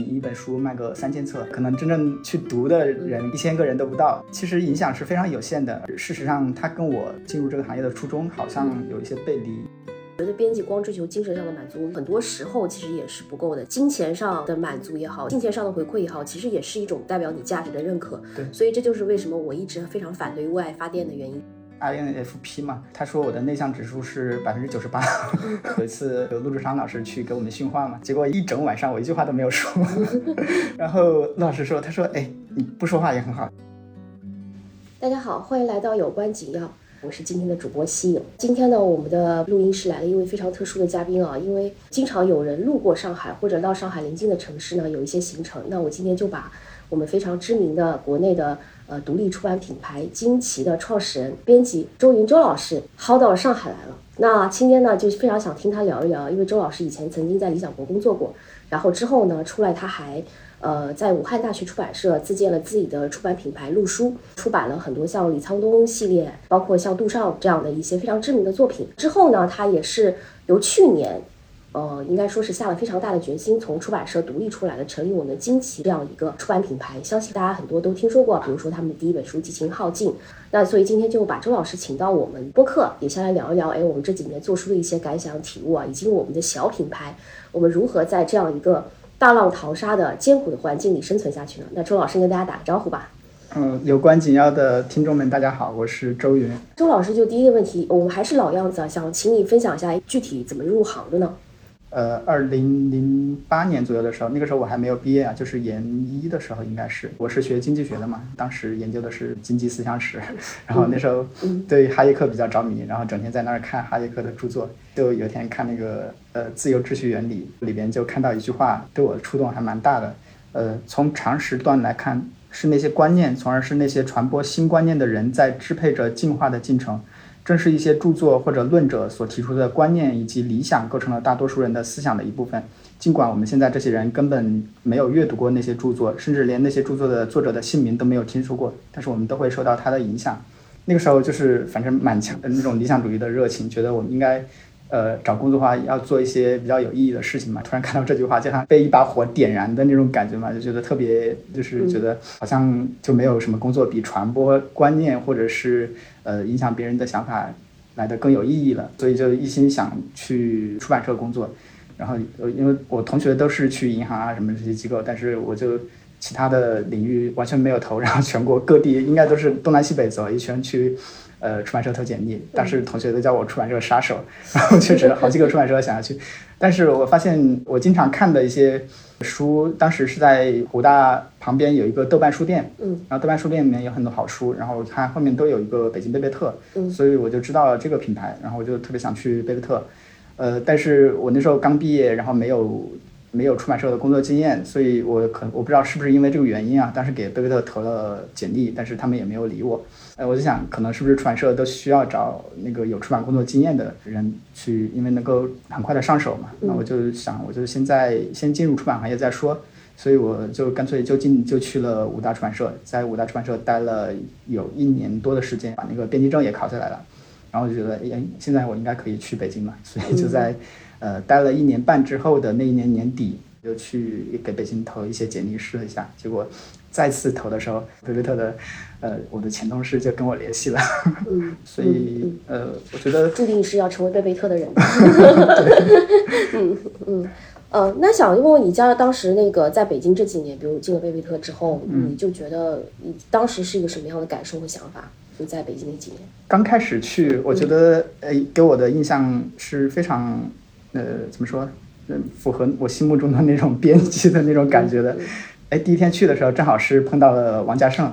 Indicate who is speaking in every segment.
Speaker 1: 一本书卖个三千册，可能真正去读的人一千个人都不到，其实影响是非常有限的。事实上，它跟我进入这个行业的初衷好像有一些背离。
Speaker 2: 觉得编辑光追求精神上的满足，很多时候其实也是不够的。金钱上的满足也好，金钱上的回馈也好，其实也是一种代表你价值的认可。
Speaker 1: 对，
Speaker 2: 所以这就是为什么我一直非常反对为爱发电的原因。
Speaker 1: INFP 嘛，他说我的内向指数是百分之九十八。有一次有陆志昌老师去给我们训话嘛，结果一整晚上我一句话都没有说。然后陆老师说，他说，哎，你不说话也很好。
Speaker 2: 大家好，欢迎来到有关紧要。我是今天的主播西影。今天呢，我们的录音室来了一位非常特殊的嘉宾啊，因为经常有人路过上海或者到上海邻近的城市呢，有一些行程。那我今天就把我们非常知名的国内的呃独立出版品牌惊奇的创始人、编辑周云周老师薅到了上海来了。那今天呢，就非常想听他聊一聊，因为周老师以前曾经在理想国工作过，然后之后呢出来他还。呃，在武汉大学出版社自建了自己的出版品牌陆书，出版了很多像李沧东系列，包括像杜尚这样的一些非常知名的作品。之后呢，他也是由去年，呃，应该说是下了非常大的决心，从出版社独立出来的，成立我们惊奇这样一个出版品牌。相信大家很多都听说过，比如说他们的第一本书《激情耗尽》。那所以今天就把周老师请到我们播客，也先来聊一聊，哎，我们这几年做出的一些感想体悟啊，以及我们的小品牌，我们如何在这样一个。大浪淘沙的艰苦的环境里生存下去呢？那周老师跟大家打个招呼吧。
Speaker 1: 嗯，有关紧要的听众们，大家好，我是周云。
Speaker 2: 周老师，就第一个问题，我们还是老样子，想请你分享一下具体怎么入行的呢？
Speaker 1: 呃，二零零八年左右的时候，那个时候我还没有毕业啊，就是研一的时候，应该是我是学经济学的嘛，当时研究的是经济思想史，然后那时候对哈耶克比较着迷，然后整天在那儿看哈耶克的著作，就有一天看那个呃自由秩序原理里边就看到一句话，对我触动还蛮大的，呃，从长时段来看，是那些观念，从而是那些传播新观念的人在支配着进化的进程。正是一些著作或者论者所提出的观念以及理想，构成了大多数人的思想的一部分。尽管我们现在这些人根本没有阅读过那些著作，甚至连那些著作的作者的姓名都没有听说过，但是我们都会受到他的影响。那个时候就是反正满强的那种理想主义的热情，觉得我们应该。呃，找工作的话要做一些比较有意义的事情嘛。突然看到这句话，就像被一把火点燃的那种感觉嘛，就觉得特别，就是觉得好像就没有什么工作比传播观念或者是呃影响别人的想法来的更有意义了。所以就一心想去出版社工作。然后呃，因为我同学都是去银行啊什么这些机构，但是我就其他的领域完全没有投，然后全国各地应该都是东南西北走一圈去。呃，出版社投简历，当时同学都叫我出版社杀手，然后确实好几个出版社想要去，但是我发现我经常看的一些书，当时是在湖大旁边有一个豆瓣书店，嗯，然后豆瓣书店里面有很多好书，然后我看后面都有一个北京贝贝特，嗯，所以我就知道了这个品牌，然后我就特别想去贝贝特，呃，但是我那时候刚毕业，然后没有没有出版社的工作经验，所以我可我不知道是不是因为这个原因啊，当时给贝贝特投了简历，但是他们也没有理我。哎，我就想，可能是不是出版社都需要找那个有出版工作经验的人去，因为能够很快的上手嘛。那我就想，我就现在先进入出版行业再说。所以我就干脆就进就去了五大出版社，在五大出版社待了有一年多的时间，把那个编辑证也考下来了。然后就觉得，哎，现在我应该可以去北京了。所以就在呃待了一年半之后的那一年年底，就去给北京投一些简历试了一下，结果。再次投的时候，贝贝特的，呃，我的前同事就跟我联系了，嗯，所以呃，我觉得
Speaker 2: 注定是要成为贝贝特的人，嗯嗯。呃，那想问问你家当时那个在北京这几年，比如进了贝贝特之后，你就觉得你当时是一个什么样的感受和想法？就在北京那几年，
Speaker 1: 刚开始去，我觉得呃，给我的印象是非常呃，怎么说，嗯，符合我心目中的那种编辑的那种感觉的。哎，第一天去的时候，正好是碰到了王家胜，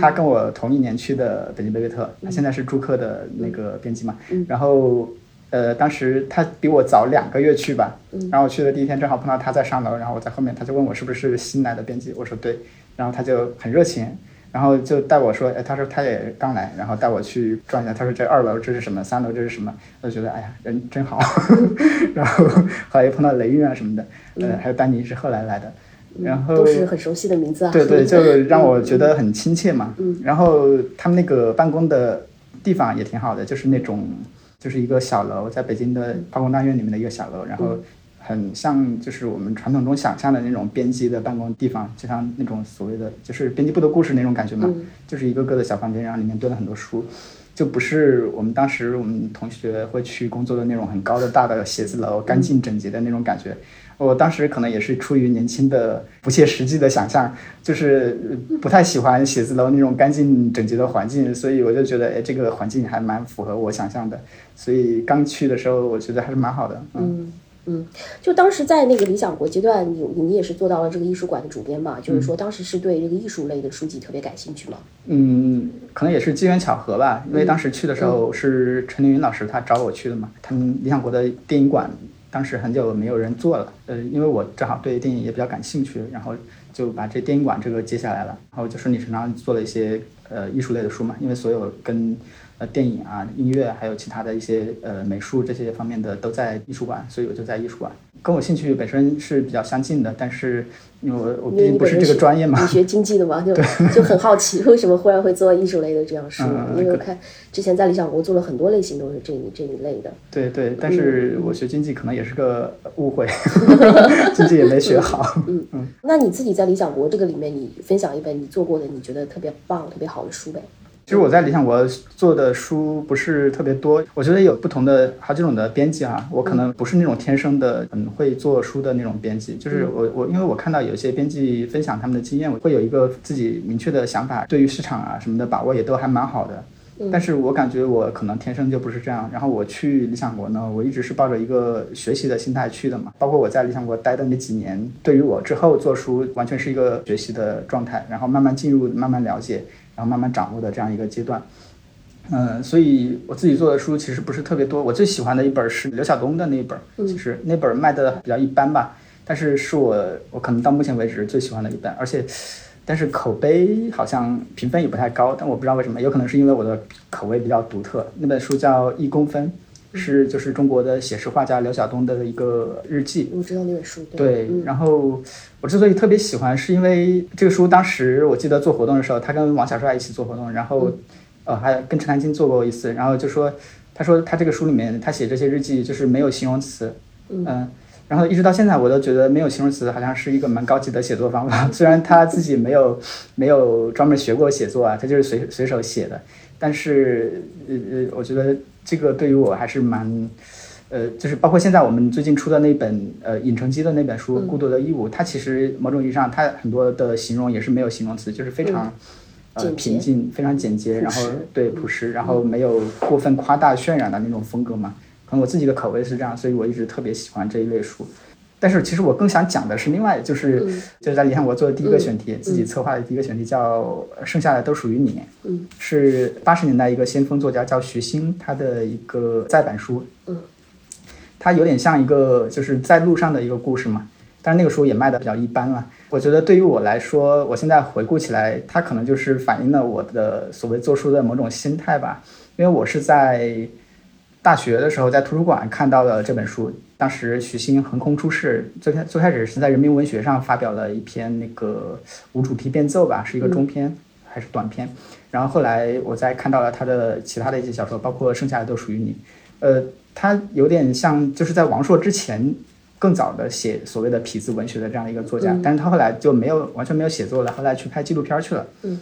Speaker 1: 他跟我同一年去的北京贝贝特，他现在是朱克的那个编辑嘛。然后，呃，当时他比我早两个月去吧，然后我去的第一天正好碰到他在上楼，然后我在后面，他就问我是不是新来的编辑，我说对，然后他就很热情，然后就带我说，哎，他说他也刚来，然后带我去转一下，他说这二楼这是什么，三楼这是什么，我就觉得哎呀人真好 然后后来又碰到雷运啊什么的，呃，还有丹尼是后来来的。然后
Speaker 2: 都是很熟悉的名字啊，
Speaker 1: 对对，就让我觉得很亲切嘛。嗯，然后他们那个办公的地方也挺好的，就是那种就是一个小楼，在北京的化工大院里面的一个小楼，然后很像就是我们传统中想象的那种编辑的办公地方，就像那种所谓的就是编辑部的故事那种感觉嘛，就是一个个的小房间，然后里面堆了很多书。就不是我们当时我们同学会去工作的那种很高的大的写字楼，干净整洁的那种感觉。我当时可能也是出于年轻的不切实际的想象，就是不太喜欢写字楼那种干净整洁的环境，所以我就觉得，哎，这个环境还蛮符合我想象的。所以刚去的时候，我觉得还是蛮好的。
Speaker 2: 嗯。嗯，就当时在那个理想国阶段，你你也是做到了这个艺术馆的主编嘛？就是说当时是对这个艺术类的书籍特别感兴趣吗？
Speaker 1: 嗯，可能也是机缘巧合吧。因为当时去的时候是陈凌云老师他找我去的嘛。他们理想国的电影馆当时很久没有人做了，呃，因为我正好对电影也比较感兴趣，然后就把这电影馆这个接下来了，然后就顺理成章做了一些呃艺术类的书嘛。因为所有跟呃，电影啊，音乐，还有其他的一些呃美术这些方面的都在艺术馆，所以我就在艺术馆，跟我兴趣本身是比较相近的，但是因为我我毕竟不是这个专业嘛，
Speaker 2: 你学经济的嘛，就就很好奇为什么忽然会做艺术类的这样书，因为我看之前在理想国做了很多类型都是这一这一类的。
Speaker 1: 对对，但是我学经济可能也是个误会，经济也没学好。
Speaker 2: 嗯嗯，那你自己在理想国这个里面，你分享一本你做过的你觉得特别棒、特别好的书呗？
Speaker 1: 其实我在理想国做的书不是特别多，我觉得有不同的好几种的编辑啊，我可能不是那种天生的很会做书的那种编辑，就是我我因为我看到有些编辑分享他们的经验，我会有一个自己明确的想法，对于市场啊什么的把握也都还蛮好的。但是我感觉我可能天生就不是这样。然后我去理想国呢，我一直是抱着一个学习的心态去的嘛。包括我在理想国待的那几年，对于我之后做书完全是一个学习的状态，然后慢慢进入、慢慢了解，然后慢慢掌握的这样一个阶段。嗯，所以我自己做的书其实不是特别多。我最喜欢的一本是刘晓东的那一本，其实那本卖的比较一般吧，但是是我我可能到目前为止最喜欢的一本，而且。但是口碑好像评分也不太高，但我不知道为什么，有可能是因为我的口味比较独特。那本书叫《一公分》，是就是中国的写实画家刘晓东的一个日记。
Speaker 2: 我知道那本书。
Speaker 1: 对，然后我之所以特别喜欢，是因为这个书当时我记得做活动的时候，他跟王小帅一起做活动，然后呃还跟陈丹青做过一次，然后就说他说他这个书里面他写这些日记就是没有形容词，嗯。然后一直到现在，我都觉得没有形容词好像是一个蛮高级的写作方法。虽然他自己没有没有专门学过写作啊，他就是随随手写的。但是呃呃，我觉得这个对于我还是蛮，呃，就是包括现在我们最近出的那本呃尹成基的那本书《孤独的义务》，它其实某种意义上它很多的形容也是没有形容词，就是非常呃平静、非常简洁，然后对朴实，然后没有过分夸大渲染的那种风格嘛。可能我自己的口味是这样，所以我一直特别喜欢这一类书。但是其实我更想讲的是另外，就是就是在理想国做的第一个选题，自己策划的第一个选题叫《剩下的都属于你》，
Speaker 2: 嗯，
Speaker 1: 是八十年代一个先锋作家叫徐新他的一个再版书，
Speaker 2: 嗯，
Speaker 1: 它有点像一个就是在路上的一个故事嘛。但是那个书也卖的比较一般了。我觉得对于我来说，我现在回顾起来，它可能就是反映了我的所谓做书的某种心态吧，因为我是在。大学的时候在图书馆看到了这本书，当时许昕横空出世，最开最开始是在人民文学上发表了一篇那个无主题变奏吧，是一个中篇还是短篇，然后后来我再看到了他的其他的一些小说，包括剩下的都属于你，呃，他有点像就是在王朔之前更早的写所谓的痞子文学的这样一个作家，但是他后来就没有完全没有写作了，后来去拍纪录片去了。
Speaker 2: 嗯。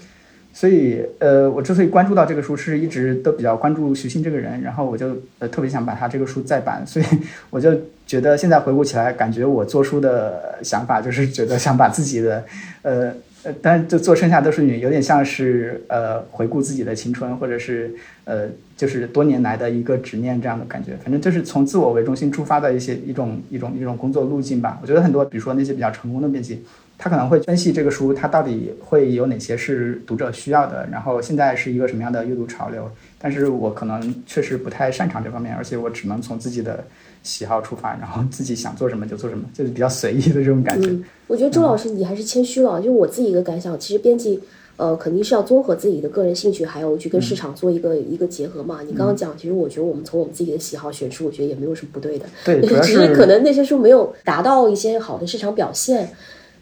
Speaker 1: 所以，呃，我之所以关注到这个书，是一直都比较关注徐新这个人，然后我就呃特别想把他这个书再版，所以我就觉得现在回顾起来，感觉我做书的想法就是觉得想把自己的，呃呃，但就做剩下都是你，有点像是呃回顾自己的青春，或者是呃就是多年来的一个执念这样的感觉，反正就是从自我为中心出发的一些一种一种一种工作路径吧。我觉得很多，比如说那些比较成功的编辑。他可能会分析这个书，它到底会有哪些是读者需要的，然后现在是一个什么样的阅读潮流。但是我可能确实不太擅长这方面，而且我只能从自己的喜好出发，然后自己想做什么就做什么，就是比较随意的这种感觉。
Speaker 2: 我觉得周老师你还是谦虚了，就我自己一个感想，其实编辑呃肯定是要综合自己的个人兴趣，还有去跟市场做一个一个结合嘛。你刚刚讲，其实我觉得我们从我们自己的喜好选书，我觉得也没有什么不对的。
Speaker 1: 对，
Speaker 2: 只是可能那些书没有达到一些好的市场表现。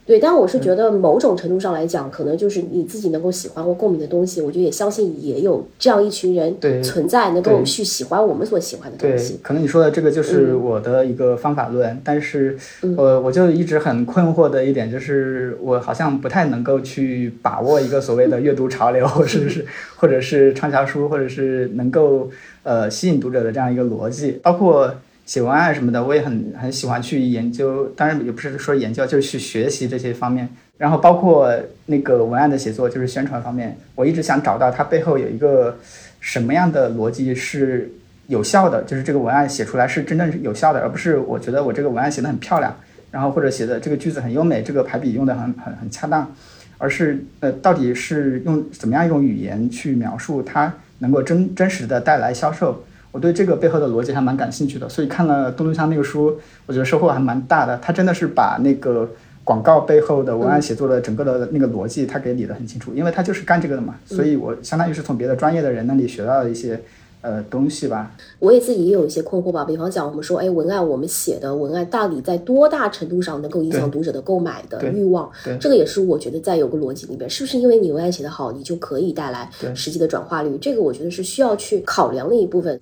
Speaker 2: 对，但我是觉得某种程度上来讲，可能就是你自己能够喜欢或共鸣的东西，我觉得也相信也有这样一群人存在，能够去喜欢我们所喜欢的东
Speaker 1: 对
Speaker 2: 西。，
Speaker 1: 可能你说的这个
Speaker 2: 嗯
Speaker 1: 就是我的一个方法论，但是我我就一直很困惑的一点就是，我好像不太能够去把握一个所谓的阅读潮流，或者是 或者是畅销书，或者是能够呃吸引读者的这样一个逻辑，包括。写文案什么的，我也很很喜欢去研究，当然也不是说研究，就是去学习这些方面。然后包括那个文案的写作，就是宣传方面，我一直想找到它背后有一个什么样的逻辑是有效的，就是这个文案写出来是真正是有效的，而不是我觉得我这个文案写的很漂亮，然后或者写的这个句子很优美，这个排比用的很很很恰当，而是呃到底是用怎么样一种语言去描述它能够真真实的带来销售。我对这个背后的逻辑还蛮感兴趣的，所以看了东东香那个书，我觉得收获还蛮大的。他真的是把那个广告背后的文案写作的整个的那个逻辑，他给理得很清楚，因为他就是干这个的嘛，所以我相当于是从别的专业的人那里学到了一些呃东西吧。
Speaker 2: 我也自己也有一些困惑吧，比方讲，我们说，哎，文案我们写的文案到底在多大程度上能够影响读者的购买的欲望？
Speaker 1: 对
Speaker 2: 这个也是我觉得在有个逻辑里边，是不是因为你文案写得好，你就可以带来
Speaker 1: 对
Speaker 2: 实际的转化率？这个我觉得是需要去考量的一部分。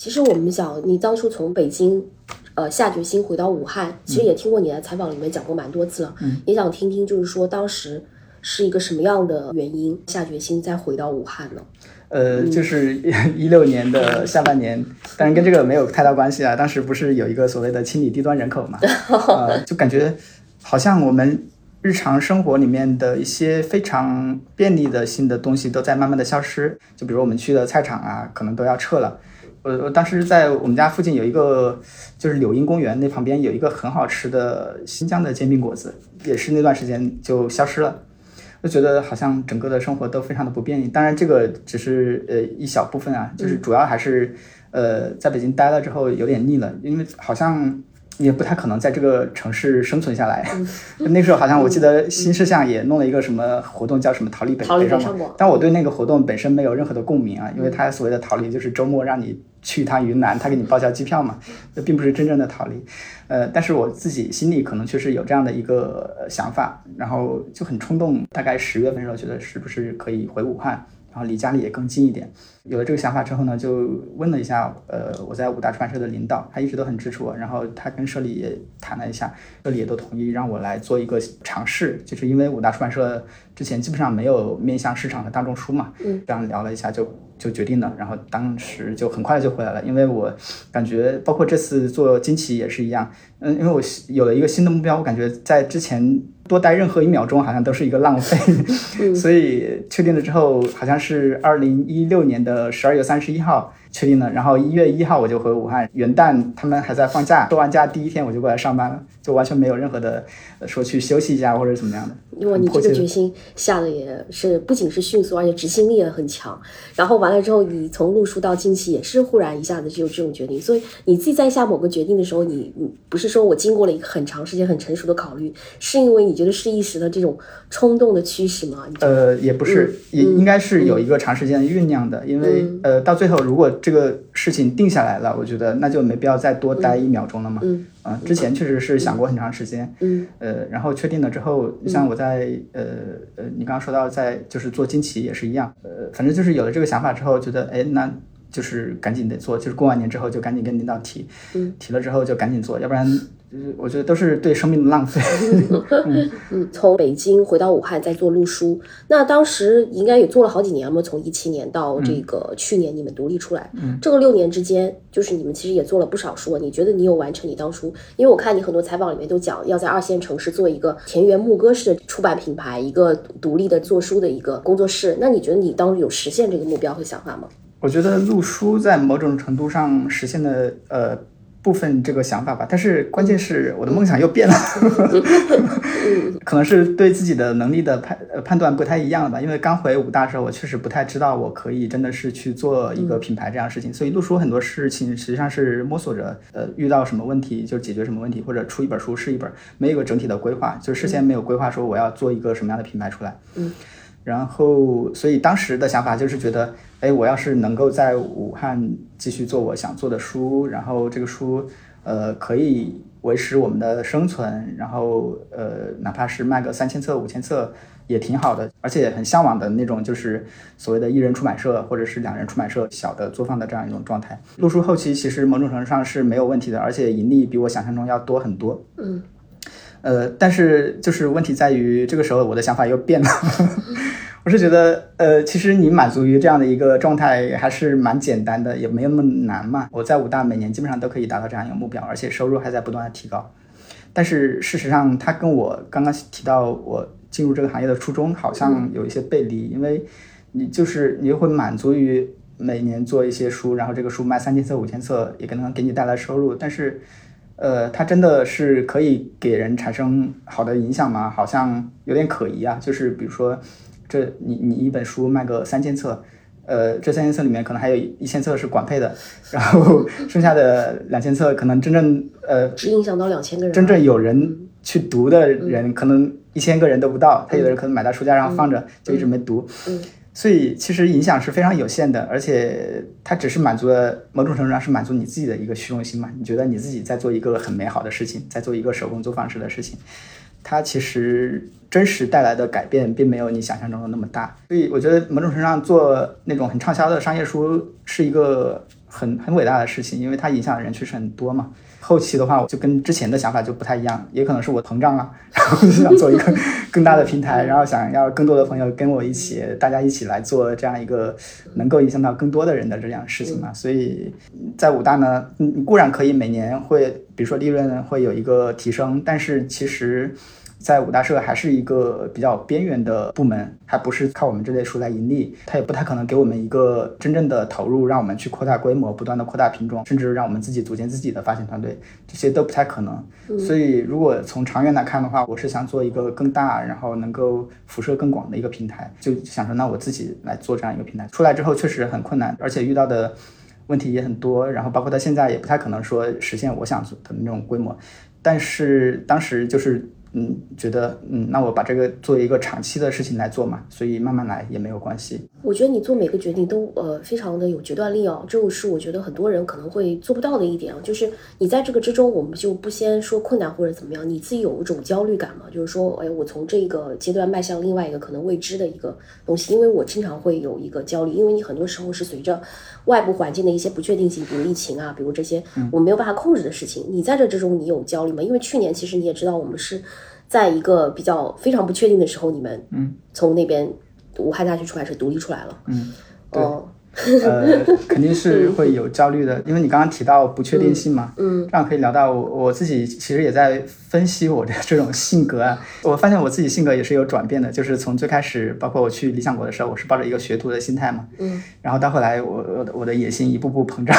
Speaker 2: 其实我们想，你当初从北京。呃，下决心回到武汉，其实也听过你在采访里面讲过蛮多次了，也想听听，就是说当时是一个什么样的原因下决心再回到武汉呢？
Speaker 1: 呃，就是一六年的下半年，当然跟这个没有太大关系啊。当时不是有一个所谓的清理低端人口嘛，呃，就感觉好像我们日常生活里面的一些非常便利的新的东西都在慢慢的消失。就比如我们去的菜场啊，可能都要撤了。我我当时在我们家附近有一个，就是柳荫公园那旁边有一个很好吃的新疆的煎饼果子，也是那段时间就消失了。就觉得好像整个的生活都非常的不便利。当然，这个只是呃一小部分啊，就是主要还是呃在北京待了之后有点腻了，因为好像也不太可能在这个城市生存下来。那时候好像我记得新事项也弄了一个什么活动，叫什么逃离北上
Speaker 2: 广。
Speaker 1: 但我对那个活动本身没有任何的共鸣啊，因为它所谓的逃离就是周末让你去一趟云南，他给你报销机票嘛，这并不是真正的逃离。呃，但是我自己心里可能确实有这样的一个呃想法，然后就很冲动，大概十月份的时候觉得是不是可以回武汉，然后离家里也更近一点。有了这个想法之后呢，就问了一下，呃，我在五大出版社的领导，他一直都很支持我，然后他跟社里也谈了一下，社里也都同意让我来做一个尝试，就是因为五大出版社之前基本上没有面向市场的大众书嘛，
Speaker 2: 嗯，
Speaker 1: 这样聊了一下就就决定了，然后当时就很快就回来了，因为我感觉包括这次做惊奇也是一样，嗯，因为我有了一个新的目标，我感觉在之前多待任何一秒钟好像都是一个浪费，所以确定了之后，好像是二零一六年的十二月三十一号确定了，然后一月一号我就回武汉，元旦他们还在放假，收完假第一天我就过来上班了，就完全没有任何的呃说去休息一下或者怎么样的。
Speaker 2: 因为你这个决心下的也是不仅是迅速，而且执行力也很强。然后完了之后，你从路书到惊奇也是忽然一下子就有这种决定。所以你自己在下某个决定的时候，你你不是说我经过了一个很长时间、很成熟的考虑，是因为你觉得是一时的这种冲动的驱使吗？
Speaker 1: 呃，也不是，也应该是有一个长时间酝酿的，因为、呃，到最后如果这个事情定下来了，我觉得那就没必要再多待一秒钟了嘛。
Speaker 2: 嗯。
Speaker 1: 啊、之前确实是想过很长时间，
Speaker 2: 嗯。
Speaker 1: 呃，然后确定了之后，像我在呃呃，你刚刚说到在就是做惊奇也是一样，呃，反正就是有了这个想法之后，觉得哎，那就是赶紧得做，就是过完年之后就赶紧跟领导提，
Speaker 2: 嗯。
Speaker 1: 提了之后就赶紧做，要不然呃我觉得都是对生命的浪费。
Speaker 2: 嗯，从北京回到武汉再做路书，那当时应该也做了好几年嘛，从一七年到这个去年你们独立出来，嗯，这个六年之间，就是你们其实也做了不少书。你觉得你有完成你当初？因为我看你很多采访里面都讲要在二线城市做一个田园牧歌式的出版品牌，一个独立的做书的一个工作室。那你觉得你当时有实现这个目标和想法吗？
Speaker 1: 我觉得录书在某种程度上实现的呃部分这个想法吧，但是关键是我的梦想又变了，可能是对自己的能力的判呃判断不太一样了吧。因为刚回武大的时候，我确实不太知道我可以真的是去做一个品牌这样的事情，所以录书很多事情实际上是摸索着，呃，遇到什么问题就解决什么问题，或者出一本书是一本，没有一个整体的规划，就事先没有规划说我要做一个什么样的品牌出来。
Speaker 2: 嗯。
Speaker 1: 然后，所以当时的想法就是觉得，哎，我要是能够在武汉继续做我想做的书，然后这个书，呃，可以维持我们的生存，然后呃，哪怕是卖个三千册、五千册也挺好的，而且很向往的那种，就是所谓的一人出版社或者是两人出版社小的作坊的这样一种状态。录书后期其实某种程度上是没有问题的，而且盈利比我想象中要多很多。
Speaker 2: 嗯，
Speaker 1: 呃，但是就是问题在于这个时候我的想法又变了。我是觉得，呃，其实你满足于这样的一个状态还是蛮简单的，也没有那么难嘛。我在武大每年基本上都可以达到这样一个目标，而且收入还在不断的提高。但是事实上，它跟我刚刚提到我进入这个行业的初衷好像有一些背离，因为你就是你会满足于每年做一些书，然后这个书卖三千册、五千册，也可能给你带来收入。但是，呃，它真的是可以给人产生好的影响吗？好像有点可疑啊。就是比如说。这你你一本书卖个三千册，呃，这三千册里面可能还有一千册是管配的，然后剩下的两千册可能真正呃
Speaker 2: 只影响到两千个人，
Speaker 1: 真正有人去读的人可能一千个人都不到，他有的人可能买到书架上放着就一直没读，
Speaker 2: 嗯，
Speaker 1: 所以其实影响是非常有限的，而且它只是满足了某种程度上是满足你自己的一个虚荣心嘛，你觉得你自己在做一个很美好的事情，在做一个手工作坊式的事情。它其实真实带来的改变并没有你想象中的那么大，所以我觉得某种程度上做那种很畅销的商业书是一个很很伟大的事情，因为它影响的人确实很多嘛。后期的话，我就跟之前的想法就不太一样，也可能是我膨胀了，然后就想做一个更大的平台，然后想要更多的朋友跟我一起，大家一起来做这样一个能够影响到更多的人的这样事情嘛。所以在武大呢，你固然可以每年会，比如说利润会有一个提升，但是其实。在五大社还是一个比较边缘的部门，还不是靠我们这类书来盈利，它也不太可能给我们一个真正的投入，让我们去扩大规模，不断的扩大品种，甚至让我们自己组建自己的发行团队，这些都不太可能。所以，如果从长远来看的话，我是想做一个更大，然后能够辐射更广的一个平台，就想说，那我自己来做这样一个平台。出来之后确实很困难，而且遇到的问题也很多，然后包括到现在也不太可能说实现我想做的那种规模，但是当时就是。嗯，觉得嗯，那我把这个作为一个长期的事情来做嘛，所以慢慢来也没有关系。
Speaker 2: 我觉得你做每个决定都呃非常的有决断力哦，这个是我觉得很多人可能会做不到的一点啊。就是你在这个之中，我们就不先说困难或者怎么样，你自己有一种焦虑感嘛？就是说，哎，我从这个阶段迈向另外一个可能未知的一个东西。因为我经常会有一个焦虑，因为你很多时候是随着外部环境的一些不确定性，比如疫情啊，比如这些我没有办法控制的事情。你在这之中，你有焦虑吗？因为去年其实你也知道，我们是。在一个比较非常不确定的时候，你们
Speaker 1: 嗯
Speaker 2: 从那边武汉大学出版社独立出来了，
Speaker 1: 嗯，哦，呃，肯定是会有焦虑的，因为你刚刚提到不确定性嘛，
Speaker 2: 嗯，
Speaker 1: 这样可以聊到我我自己其实也在分析我的 这种性格啊，我发现我自己性格也是有转变的，就是从最开始，包括我去理想国的时候，我是抱着一个学徒的心态嘛，
Speaker 2: 嗯，
Speaker 1: 然后到后来我我的我的野心一步步膨胀，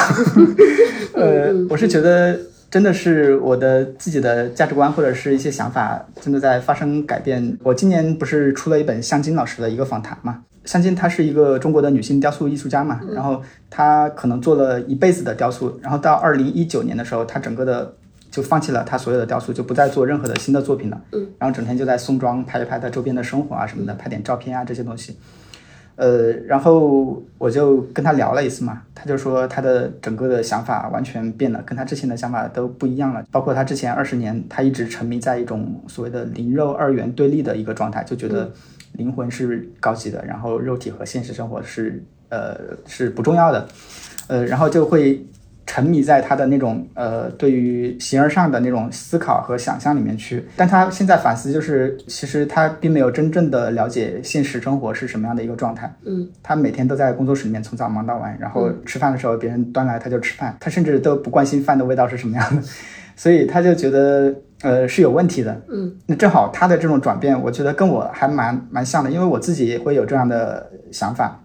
Speaker 1: 呃，我是觉得。真的是我的自己的价值观或者是一些想法，真的在发生改变。我今年不是出了一本向金老师的一个访谈嘛？向金她是一个中国的女性雕塑艺术家嘛，然后她可能做了一辈子的雕塑，然后到二零一九年的时候，她整个的就放弃了她所有的雕塑，就不再做任何的新的作品了。
Speaker 2: 嗯，
Speaker 1: 然后整天就在宋庄拍一拍她周边的生活啊什么的，拍点照片啊这些东西。呃，然后我就跟他聊了一次嘛，他就说他的整个的想法完全变了，跟他之前的想法都不一样了。包括他之前二十年，他一直沉迷在一种所谓的灵肉二元对立的一个状态，就觉得灵魂是高级的，然后肉体和现实生活是呃是不重要的，呃，然后就会。沉迷在他的那种呃，对于形而上的那种思考和想象里面去，但他现在反思，就是其实他并没有真正的了解现实生活是什么样的一个状态。
Speaker 2: 嗯，
Speaker 1: 他每天都在工作室里面从早忙到晚，然后吃饭的时候别人端来他就吃饭，他甚至都不关心饭的味道是什么样的，所以他就觉得呃是有问题的。
Speaker 2: 嗯，
Speaker 1: 那正好他的这种转变，我觉得跟我还蛮蛮像的，因为我自己也会有这样的想法。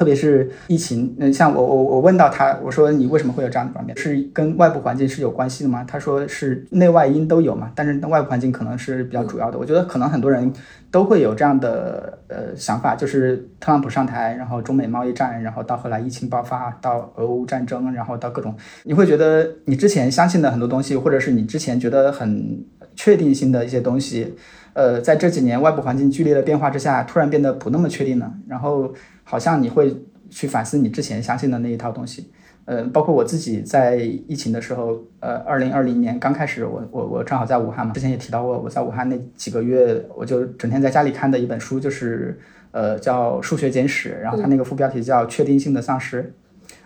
Speaker 1: 特别是疫情，嗯，像我我我问到他，我说你为什么会有这样的转变？是跟外部环境是有关系的吗？他说是内外因都有嘛，但是外部环境可能是比较主要的。我觉得可能很多人都会有这样的呃想法，就是特朗普上台，然后中美贸易战，然后到后来疫情爆发，到俄乌战争，然后到各种，你会觉得你之前相信的很多东西，或者是你之前觉得很确定性的一些东西，呃，在这几年外部环境剧烈的变化之下，突然变得不那么确定了，然后。好像你会去反思你之前相信的那一套东西，呃，包括我自己在疫情的时候，呃，二零二零年刚开始，我我我正好在武汉嘛，之前也提到过，我在武汉那几个月，我就整天在家里看的一本书，就是呃叫《数学简史》，然后它那个副标题叫《确定性的丧失》，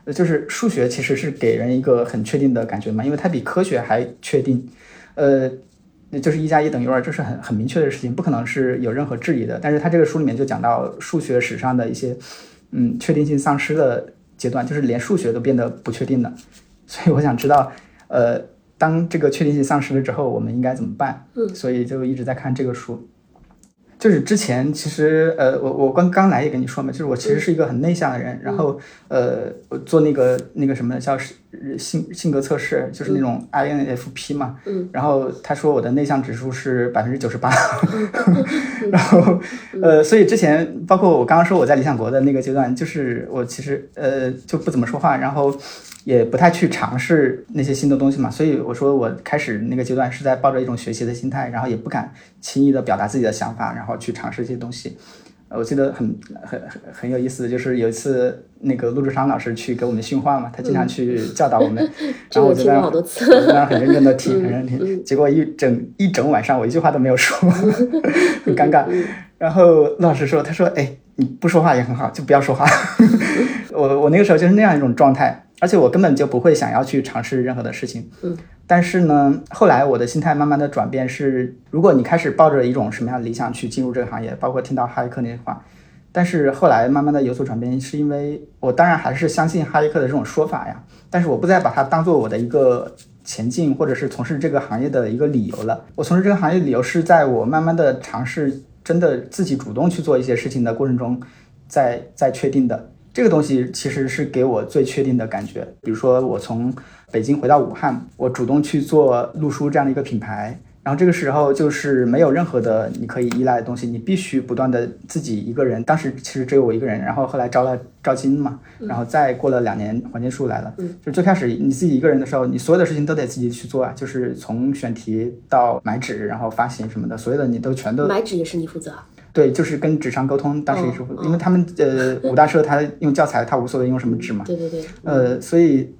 Speaker 1: 呃，就是数学其实是给人一个很确定的感觉嘛，因为它比科学还确定，呃。就是一加一等于二，这是很很明确的事情，不可能是有任何质疑的。但是他这个书里面就讲到数学史上的一些，嗯，确定性丧失的阶段，就是连数学都变得不确定了。所以我想知道，呃，当这个确定性丧失了之后，我们应该怎么办？
Speaker 2: 嗯，
Speaker 1: 所以就一直在看这个书。就是之前其实呃，我我刚刚来也跟你说嘛，就是我其实是一个很内向的人，然后呃，我做那个那个什么叫性性格测试，就是那种 INFP 嘛，
Speaker 2: 嗯，
Speaker 1: 然后他说我的内向指数是百分之九十八，然后呃，所以之前包括我刚刚说我在理想国的那个阶段，就是我其实呃就不怎么说话，然后。也不太去尝试那些新的东西嘛，所以我说我开始那个阶段是在抱着一种学习的心态，然后也不敢轻易的表达自己的想法，然后去尝试一些东西。呃，我记得很很很很有意思，就是有一次那个陆志昌老师去给我们训话嘛，他经常去教导我们，然后我就在那在那很认真的听，很认真听，结果一整一整晚上我一句话都没有说，很尴尬。然后陆老师说，他说，哎，你不说话也很好，就不要说话。我我那个时候就是那样一种状态。而且我根本就不会想要去尝试任何的事情，
Speaker 2: 嗯，
Speaker 1: 但是呢，后来我的心态慢慢的转变是，如果你开始抱着一种什么样的理想去进入这个行业，包括听到哈耶克那些话，但是后来慢慢的有所转变，是因为我当然还是相信哈耶克的这种说法呀，但是我不再把它当做我的一个前进或者是从事这个行业的一个理由了。我从事这个行业理由是在我慢慢的尝试真的自己主动去做一些事情的过程中，在在确定的。这个东西其实是给我最确定的感觉。比如说，我从北京回到武汉，我主动去做陆书这样的一个品牌，然后这个时候就是没有任何的你可以依赖的东西，你必须不断的自己一个人。当时其实只有我一个人，然后后来招了赵金嘛，然后再过了两年，黄建树来了。
Speaker 2: 嗯，
Speaker 1: 就最开始你自己一个人的时候，你所有的事情都得自己去做啊，就是从选题到买纸，然后发行什么的，所有的你都全都
Speaker 2: 买纸也是你负责。
Speaker 1: 对，就是跟纸上沟通，当时也是，因为他们呃五大社他用教材，他无所谓用什么纸嘛。
Speaker 2: 对对对。
Speaker 1: 呃，所以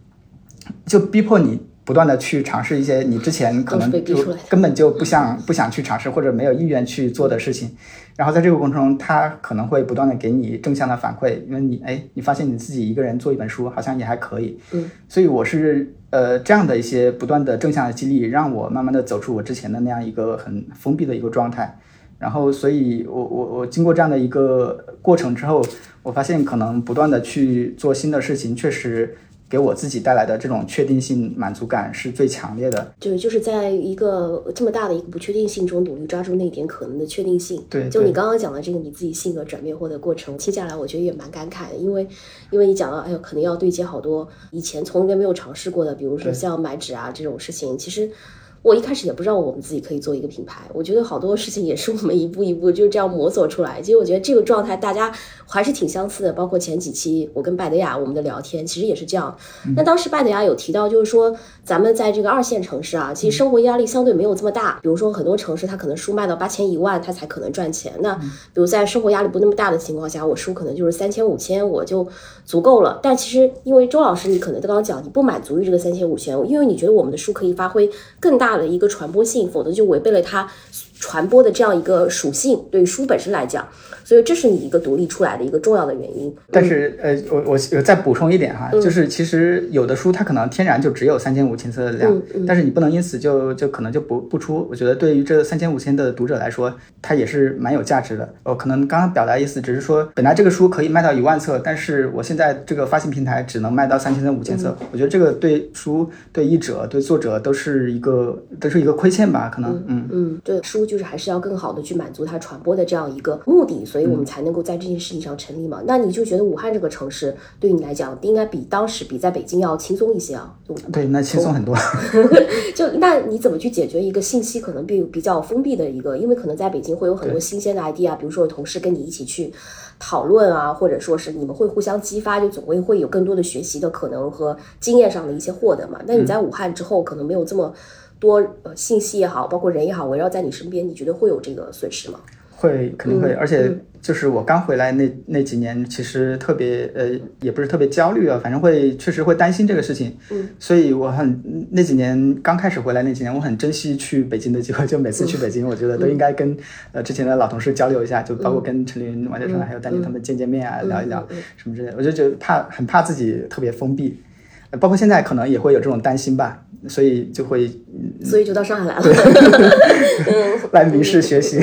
Speaker 1: 就逼迫你不断的去尝试一些你之前可能就根本就不想不想去尝试或者没有意愿去做的事情，然后在这个过程中，他可能会不断的给你正向的反馈，因为你哎，你发现你自己一个人做一本书好像也还可以。
Speaker 2: 嗯。
Speaker 1: 所以我是呃这样的一些不断的正向的激励，让我慢慢的走出我之前的那样一个很封闭的一个状态。然后，所以我我我经过这样的一个过程之后，我发现可能不断的去做新的事情，确实给我自己带来的这种确定性满足感是最强烈的。
Speaker 2: 对，就是在一个这么大的一个不确定性中，努力抓住那一点可能的确定性。
Speaker 1: 对，
Speaker 2: 就你刚刚讲的这个你自己性格转变或者过程，听下来我觉得也蛮感慨的，因为因为你讲到，哎呦，可能要对接好多以前从来没有尝试过的，比如说像买纸啊这种事情，其实。我一开始也不知道我们自己可以做一个品牌，我觉得好多事情也是我们一步一步就是这样摸索出来。其实我觉得这个状态大家还是挺相似的，包括前几期我跟拜德雅我们的聊天，其实也是这样。那当时拜德雅有提到，就是说咱们在这个二线城市啊，其实生活压力相对没有这么大。比如说很多城市它可能书卖到八千一万，它才可能赚钱。那比如在生活压力不那么大的情况下，我书可能就是三千五千我就足够了。但其实因为周老师你可能刚刚讲你不满足于这个三千五千，因为你觉得我们的书可以发挥更大。的一个传播性，否则就违背了它传播的这样一个属性。对于书本身来讲，所以这是你一个独立出来的一个重要的原因。
Speaker 1: 但是，呃，我我再补充一点哈，就是其实有的书它可能天然就只有三千五千册的量，但是你不能因此就就可能就不不出。我觉得对于这三千五千的读者来说，它也是蛮有价值的。我，可能刚刚表达意思只是说，本来这个书可以卖到一万册，但是我现在这个发行平台只能卖到三千册、五千册。我觉得这个对书、对译者、对作者都是一个。都是一个亏欠吧，可能，
Speaker 2: 嗯嗯，对，书就是还是要更好的去满足它传播的这样一个目的，所以我们才能够在这件事情上成立嘛。那你就觉得武汉这个城市对你来讲，应该比当时比在北京要轻松一些啊？
Speaker 1: 对，那轻松很多。
Speaker 2: 就那你怎么去解决一个信息可能比比较封闭的一个？因为可能在北京会有很多新鲜的 idea，比如说有同事跟你一起去讨论啊，或者说是你们会互相激发，就总会会有更多的学习的可能和经验上的一些获得嘛。那你在武汉之后，可能没有这么。多呃信息也好，包括人也好，围绕在你身边，你觉得会有这个损失吗？
Speaker 1: 会肯定会，而且就是我刚回来那那几年，其实特别呃，也不是特别焦虑啊，反正会确实会担心这个事情。
Speaker 2: 嗯，
Speaker 1: 所以我很那几年刚开始回来那几年，我很珍惜去北京的机会，就每次去北京，我觉得都应该跟呃之前的老同事交流一下，就包括跟陈林、王教授还有丹妮他们见见面啊，聊一聊什么之类的。我就觉得怕很怕自己特别封闭，包括现在可能也会有这种担心吧，所以就会
Speaker 2: 所以就到上海来了。
Speaker 1: 来名师学习。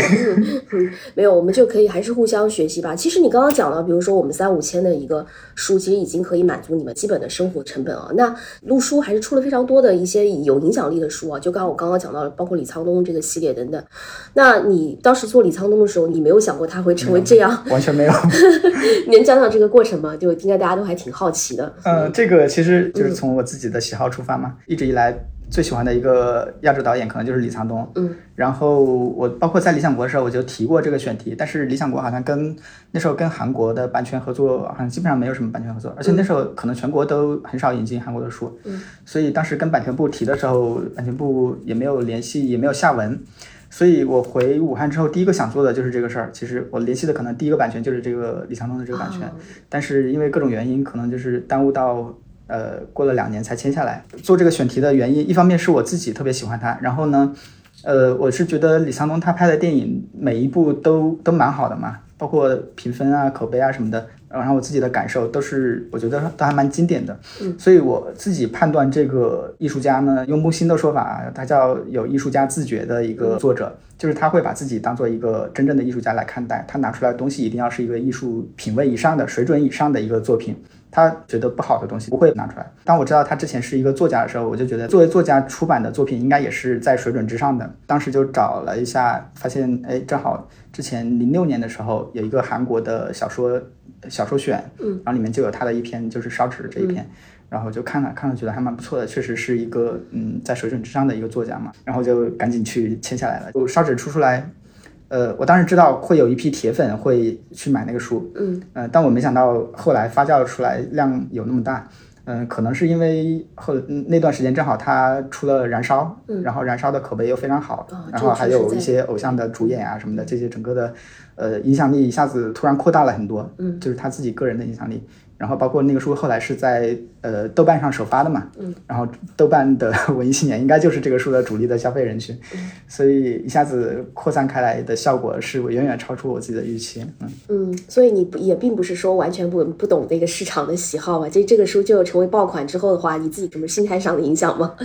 Speaker 2: 嗯，没有，我们就可以还是互相学习吧。其实你刚刚讲了，比如说我们三五千的一个书，其实已经可以满足你们基本的生活成本啊。那陆书还是出了非常多的一些有影响力的书啊，就刚刚我刚刚讲到了，包括李沧东这个系列等等。那你当时做李沧东的时候，你没有想过他会成为这样？
Speaker 1: 完全没有。
Speaker 2: 你能讲讲这个过程吗？就应该大家都还挺好奇的。
Speaker 1: 嗯，这个其实就是从我自己的喜好出发嘛，一直以来。最喜欢的一个亚洲导演可能就是李沧东，
Speaker 2: 嗯，
Speaker 1: 然后我包括在理想国的时候我就提过这个选题，但是理想国好像跟那时候跟韩国的版权合作好像基本上没有什么版权合作，而且那时候可能全国都很少引进韩国的书，
Speaker 2: 嗯，
Speaker 1: 所以当时跟版权部提的时候，版权部也没有联系，也没有下文，所以我回武汉之后第一个想做的就是这个事儿。其实我联系的可能第一个版权就是这个李沧东的这个版权，但是因为各种原因，可能就是耽误到。呃，过了两年才签下来。做这个选题的原因，一方面是我自己特别喜欢他，然后呢，呃，我是觉得李沧东他拍的电影每一部都都蛮好的嘛，包括评分啊、口碑啊什么的，然后我自己的感受都是我觉得都还蛮经典的。
Speaker 2: 嗯，
Speaker 1: 所以我自己判断这个艺术家呢，用木心的说法，他叫有艺术家自觉的一个作者，就是他会把自己当做一个真正的艺术家来看待，他拿出来的东西一定要是一个艺术品位以上的水准以上的一个作品。他觉得不好的东西不会拿出来。当我知道他之前是一个作家的时候，我就觉得作为作家出版的作品应该也是在水准之上的。当时就找了一下，发现哎，正好之前零六年的时候有一个韩国的小说小说选，
Speaker 2: 嗯，
Speaker 1: 然后里面就有他的一篇，就是烧纸这一篇，然后就看了看了，觉得还蛮不错的，确实是一个嗯在水准之上的一个作家嘛，然后就赶紧去签下来了。就烧纸出出来。呃，我当时知道会有一批铁粉会去买那个书，
Speaker 2: 嗯，
Speaker 1: 呃，但我没想到后来发酵出来量有那么大，嗯，可能是因为后那段时间正好他出了《燃烧》，
Speaker 2: 嗯，
Speaker 1: 然后《燃烧》的口碑又非常好，
Speaker 2: 哦
Speaker 1: 然后还有一些偶像的主演啊什么的，这些整个的呃影响力一下子突然扩大了很多，
Speaker 2: 嗯，
Speaker 1: 就是他自己个人的影响力。然后包括那个书后来是在呃豆瓣上首发的嘛，
Speaker 2: 嗯，
Speaker 1: 然后豆瓣的 文艺青年应该就是这个书的主力的消费人群，
Speaker 2: 嗯
Speaker 1: 所以一下子扩散开来的效果是远远超出我自己的预期，嗯，
Speaker 2: 嗯，所以你不也并不是说完全不不懂这个市场的喜好嘛？这这个书就成为爆款之后的话，你自己什么心态上的影响吗？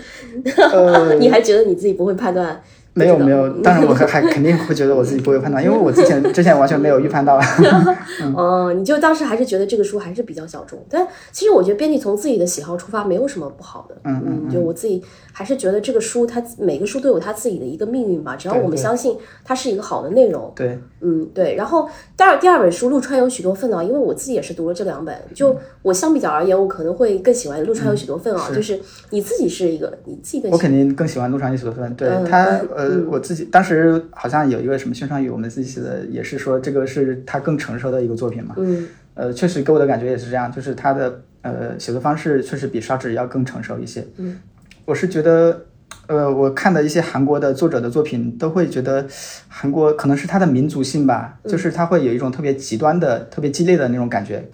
Speaker 1: 呃
Speaker 2: 你还觉得你自己不会判断？
Speaker 1: 没有没有，当然我还还肯定会觉得我自己不会判断，因为我之前之前完全没有预判到。
Speaker 2: 哦，你就当时还是觉得这个书还是比较小众，但其实我觉得编辑从自己的喜好出发没有什么不好的。
Speaker 1: 嗯嗯
Speaker 2: 就我自己还是觉得这个书它每个书都有它自己的一个命运吧，只要我们
Speaker 1: 对对
Speaker 2: 相信它是一个好的内容。
Speaker 1: 对，
Speaker 2: 嗯，对。然后第二第二本书《陆川有许多份》啊，因为我自己也是读了这两本，就我相比较而言，我可能会更喜欢《陆川有许多份》啊，就是你自己是一个你自己更喜
Speaker 1: 我肯定更喜欢陆川有许多份。对
Speaker 2: 嗯
Speaker 1: 他
Speaker 2: 嗯
Speaker 1: 呃，我自己当时好像有一个什么宣传语，我们自己写的也是说这个是他更成熟的一个作品嘛。
Speaker 2: 嗯
Speaker 1: 呃，确实给我的感觉也是这样，就是他的呃写作方式确实比烧纸要更成熟一些。
Speaker 2: 嗯，
Speaker 1: 我是觉得，呃，我看的一些韩国的作者的作品，都会觉得韩国可能是他的民族性吧，就是他会有一种特别极端的、特别激烈的那种感觉。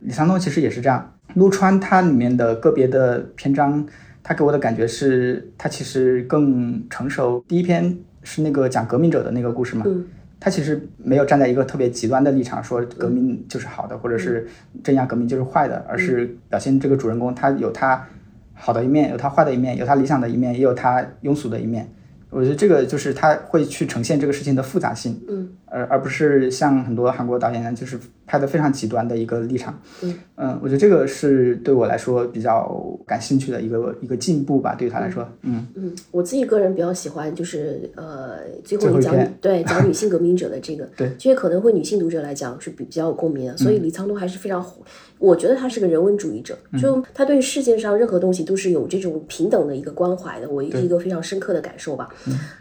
Speaker 1: 李沧东其实也是这样，陆川它里面的个别的篇章，他给我的感觉是，他其实更成熟。第一篇是那个讲革命者的那个故事嘛，
Speaker 2: 嗯。
Speaker 1: 他其实没有站在一个特别极端的立场说革命就是好的，或者是镇压革命就是坏的，而是表现这个主人公他有他好的一面，有他坏的一面，有他理想的一面，也有他庸俗的一面。我觉得这个就是他会去呈现这个事情的复杂性，
Speaker 2: 嗯，
Speaker 1: 而而不是像很多韩国导演一样，就是拍的非常极端的一个立场。
Speaker 2: 嗯
Speaker 1: 我觉得这个是对我来说比较感兴趣的一个一个进步吧，对于他来说，嗯
Speaker 2: 嗯，我自己个人比较喜欢就是呃最后一讲对讲女性革命者的这个，
Speaker 1: 对，
Speaker 2: 这个可能会女性读者来讲是比比较有共鸣的，所以李沧东还是非常火。我觉得他是个人文主义者，就他对世界上任何东西都是有这种平等的一个关怀的，我一个非常深刻的感受吧。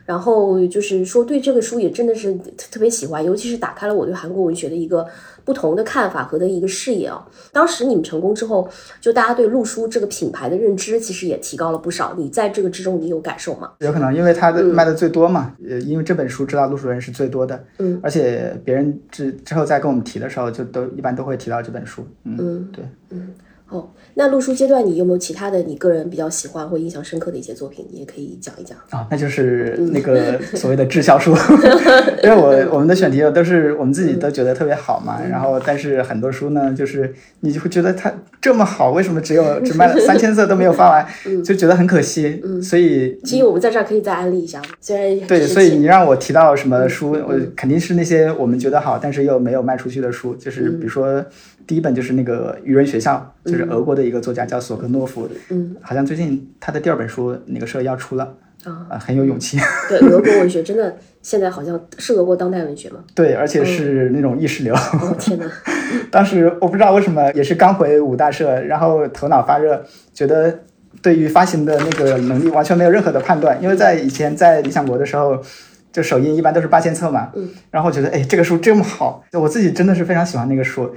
Speaker 2: 然后就是说对这个书也真的是特特别喜欢，尤其是打开了我对韩国文学的一个不同的看法和的一个视野啊。当时你们成功之后，就大家对陆书这个品牌的认知其实也提高了不少。你在这个之中，你有感受吗？
Speaker 1: 有可能，因为它的卖的最多嘛，呃，因为这本书知道陆书人是最多的，
Speaker 2: 嗯，
Speaker 1: 而且别人之之后再跟我们提的时候，就都一般都会提到这本书，
Speaker 2: 嗯，
Speaker 1: 对，
Speaker 2: 嗯。哦，那录书阶段你有没有其他的你个人比较喜欢或印象深刻的一些作品？你也可以讲一讲
Speaker 1: 啊。那就是那个所谓的滞销书，因为我我们的选题都是我们自己都觉得特别好嘛。然后，但是很多书呢，就是你就会觉得它这么好，为什么只有 只卖了三千册都没有发完，就觉得很可惜。所以，
Speaker 2: 其实我们在这儿可以再安利一下，虽然
Speaker 1: 对，所以你让我提到什么书，我肯定是那些我们觉得好，但是又没有卖出去的书，就是比如说。第一本就是那个《愚人学校》，就是俄国的一个作家叫索格诺夫，
Speaker 2: 嗯，
Speaker 1: 好像最近他的第二本书哪个社要出了，
Speaker 2: 啊，
Speaker 1: 很有勇气。
Speaker 2: 对，俄国文学真的现在好像是俄国当代文学吗？
Speaker 1: 对，而且是那种意识流。
Speaker 2: 哦天哪！
Speaker 1: 当时我不知道为什么，也是刚回五大社，然后头脑发热，觉得对于发行的那个能力完全没有任何的判断，因为在以前在理想国的时候。就首印一般都是八千册嘛，
Speaker 2: 嗯，
Speaker 1: 然后觉得哎这个书这么好，我自己真的是非常喜欢那个书，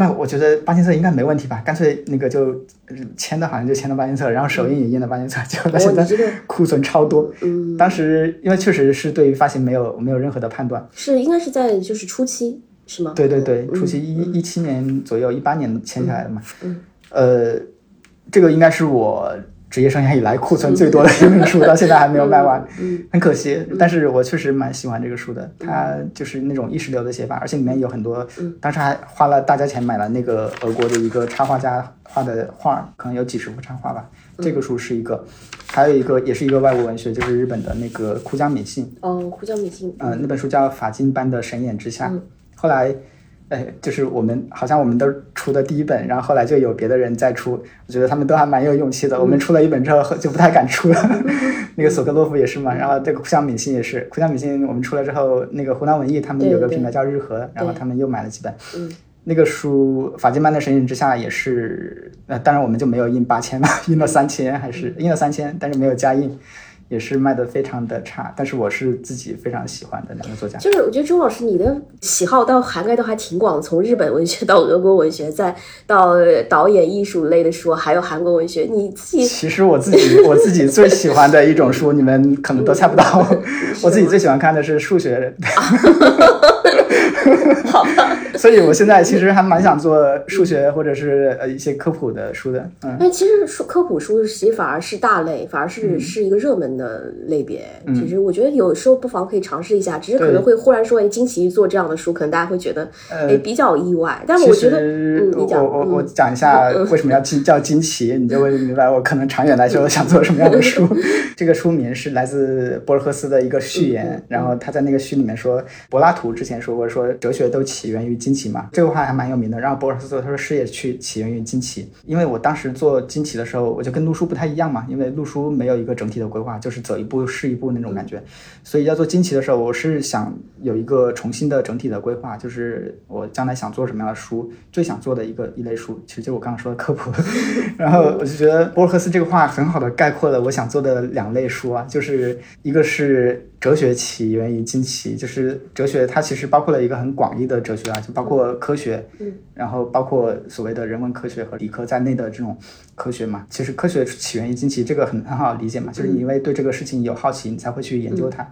Speaker 1: 那我觉得八千册应该没问题吧，干脆那个就签的好像就签了八千册，然后首印也印了八千册，结果到现在 库存超多。
Speaker 2: 嗯，
Speaker 1: 当时因为确实是对于发行没有没有任何的判断，
Speaker 2: 是应该是在就是初期是吗？
Speaker 1: 对对对，初期一一七年左右，一八年签下来的嘛。
Speaker 2: 嗯，
Speaker 1: 呃，这个应该是我。职业生涯以来库存最多的一本书，到现在还没有卖完，很可惜。但是我确实蛮喜欢这个书的，它就是那种意识流的写法，而且里面有很多，当时还花了大价钱买了那个俄国的一个插画家画的画，可能有几十幅插画吧。这个书是一个，还有一个也是一个外国文学，就是日本的那个库江美信。
Speaker 2: 哦，库江美信。
Speaker 1: 嗯，那本书叫《法金般的神眼之下》，后来。哎，就是我们好像我们都出的第一本，然后后来就有别的人在出，我觉得他们都还蛮有勇气的。我们出了一本之后就不太敢出了。那个索科洛夫也是嘛，然后这个库香米辛也是，库香米辛我们出了之后，那个湖南文艺他们有个品牌叫日和，然后他们又买了几本。
Speaker 2: 嗯，
Speaker 1: 那个书《法金般的神隐之下》也是，呃，当然我们就没有印八千嘛，印了三千还是印了三千，但是没有加印。也是卖的非常的差，但是我是自己非常喜欢的两个作家。
Speaker 2: 就是我觉得周老师你的喜好到涵盖都还挺广，从日本文学到俄国文学，再到导演艺术类的书，还有韩国文学。你自己
Speaker 1: 其实我自己 我自己最喜欢的一种书，你们可能都猜不到。我自己最喜欢看的是数学。
Speaker 2: 好吧。
Speaker 1: 所以我现在其实还蛮想做数学或者是呃一些科普的书的。嗯。
Speaker 2: 但其实书科普书其实反而是大类，反而是是一个热门。的类别，其实我觉得有时候不妨可以尝试一下，只是可能会忽然说，哎，惊奇做这样的书，可能大家会觉得，哎，比较意外。但是我觉得，嗯，你讲，
Speaker 1: 我我我讲一下为什么要惊叫惊奇，你就会明白我可能长远来说想做什么样的书。这个书名是来自博尔赫斯的一个序言，然后他在那个序里面说，柏拉图之前说过，说哲学学都起源于惊奇嘛，这个话还蛮有名的。然后博尔赫斯他说诗也去起源于惊奇，因为我当时做惊奇的时候，我就跟陆书不太一样嘛，因为陆书没有一个整体的规划，就。就是走一步是一步那种感觉，所以要做惊奇的时候，我是想有一个重新的整体的规划，就是我将来想做什么样的书，最想做的一个一类书，其实就我刚刚说的科普。然后我就觉得博尔赫斯这个话很好的概括了我想做的两类书啊，就是一个是。哲学起源于惊奇，就是哲学它其实包括了一个很广义的哲学啊，就包括科学，
Speaker 2: 嗯，
Speaker 1: 然后包括所谓的人文科学和理科在内的这种科学嘛。其实科学起源于惊奇，这个很很好理解嘛，就是因为对这个事情有好奇，你才会去研究它。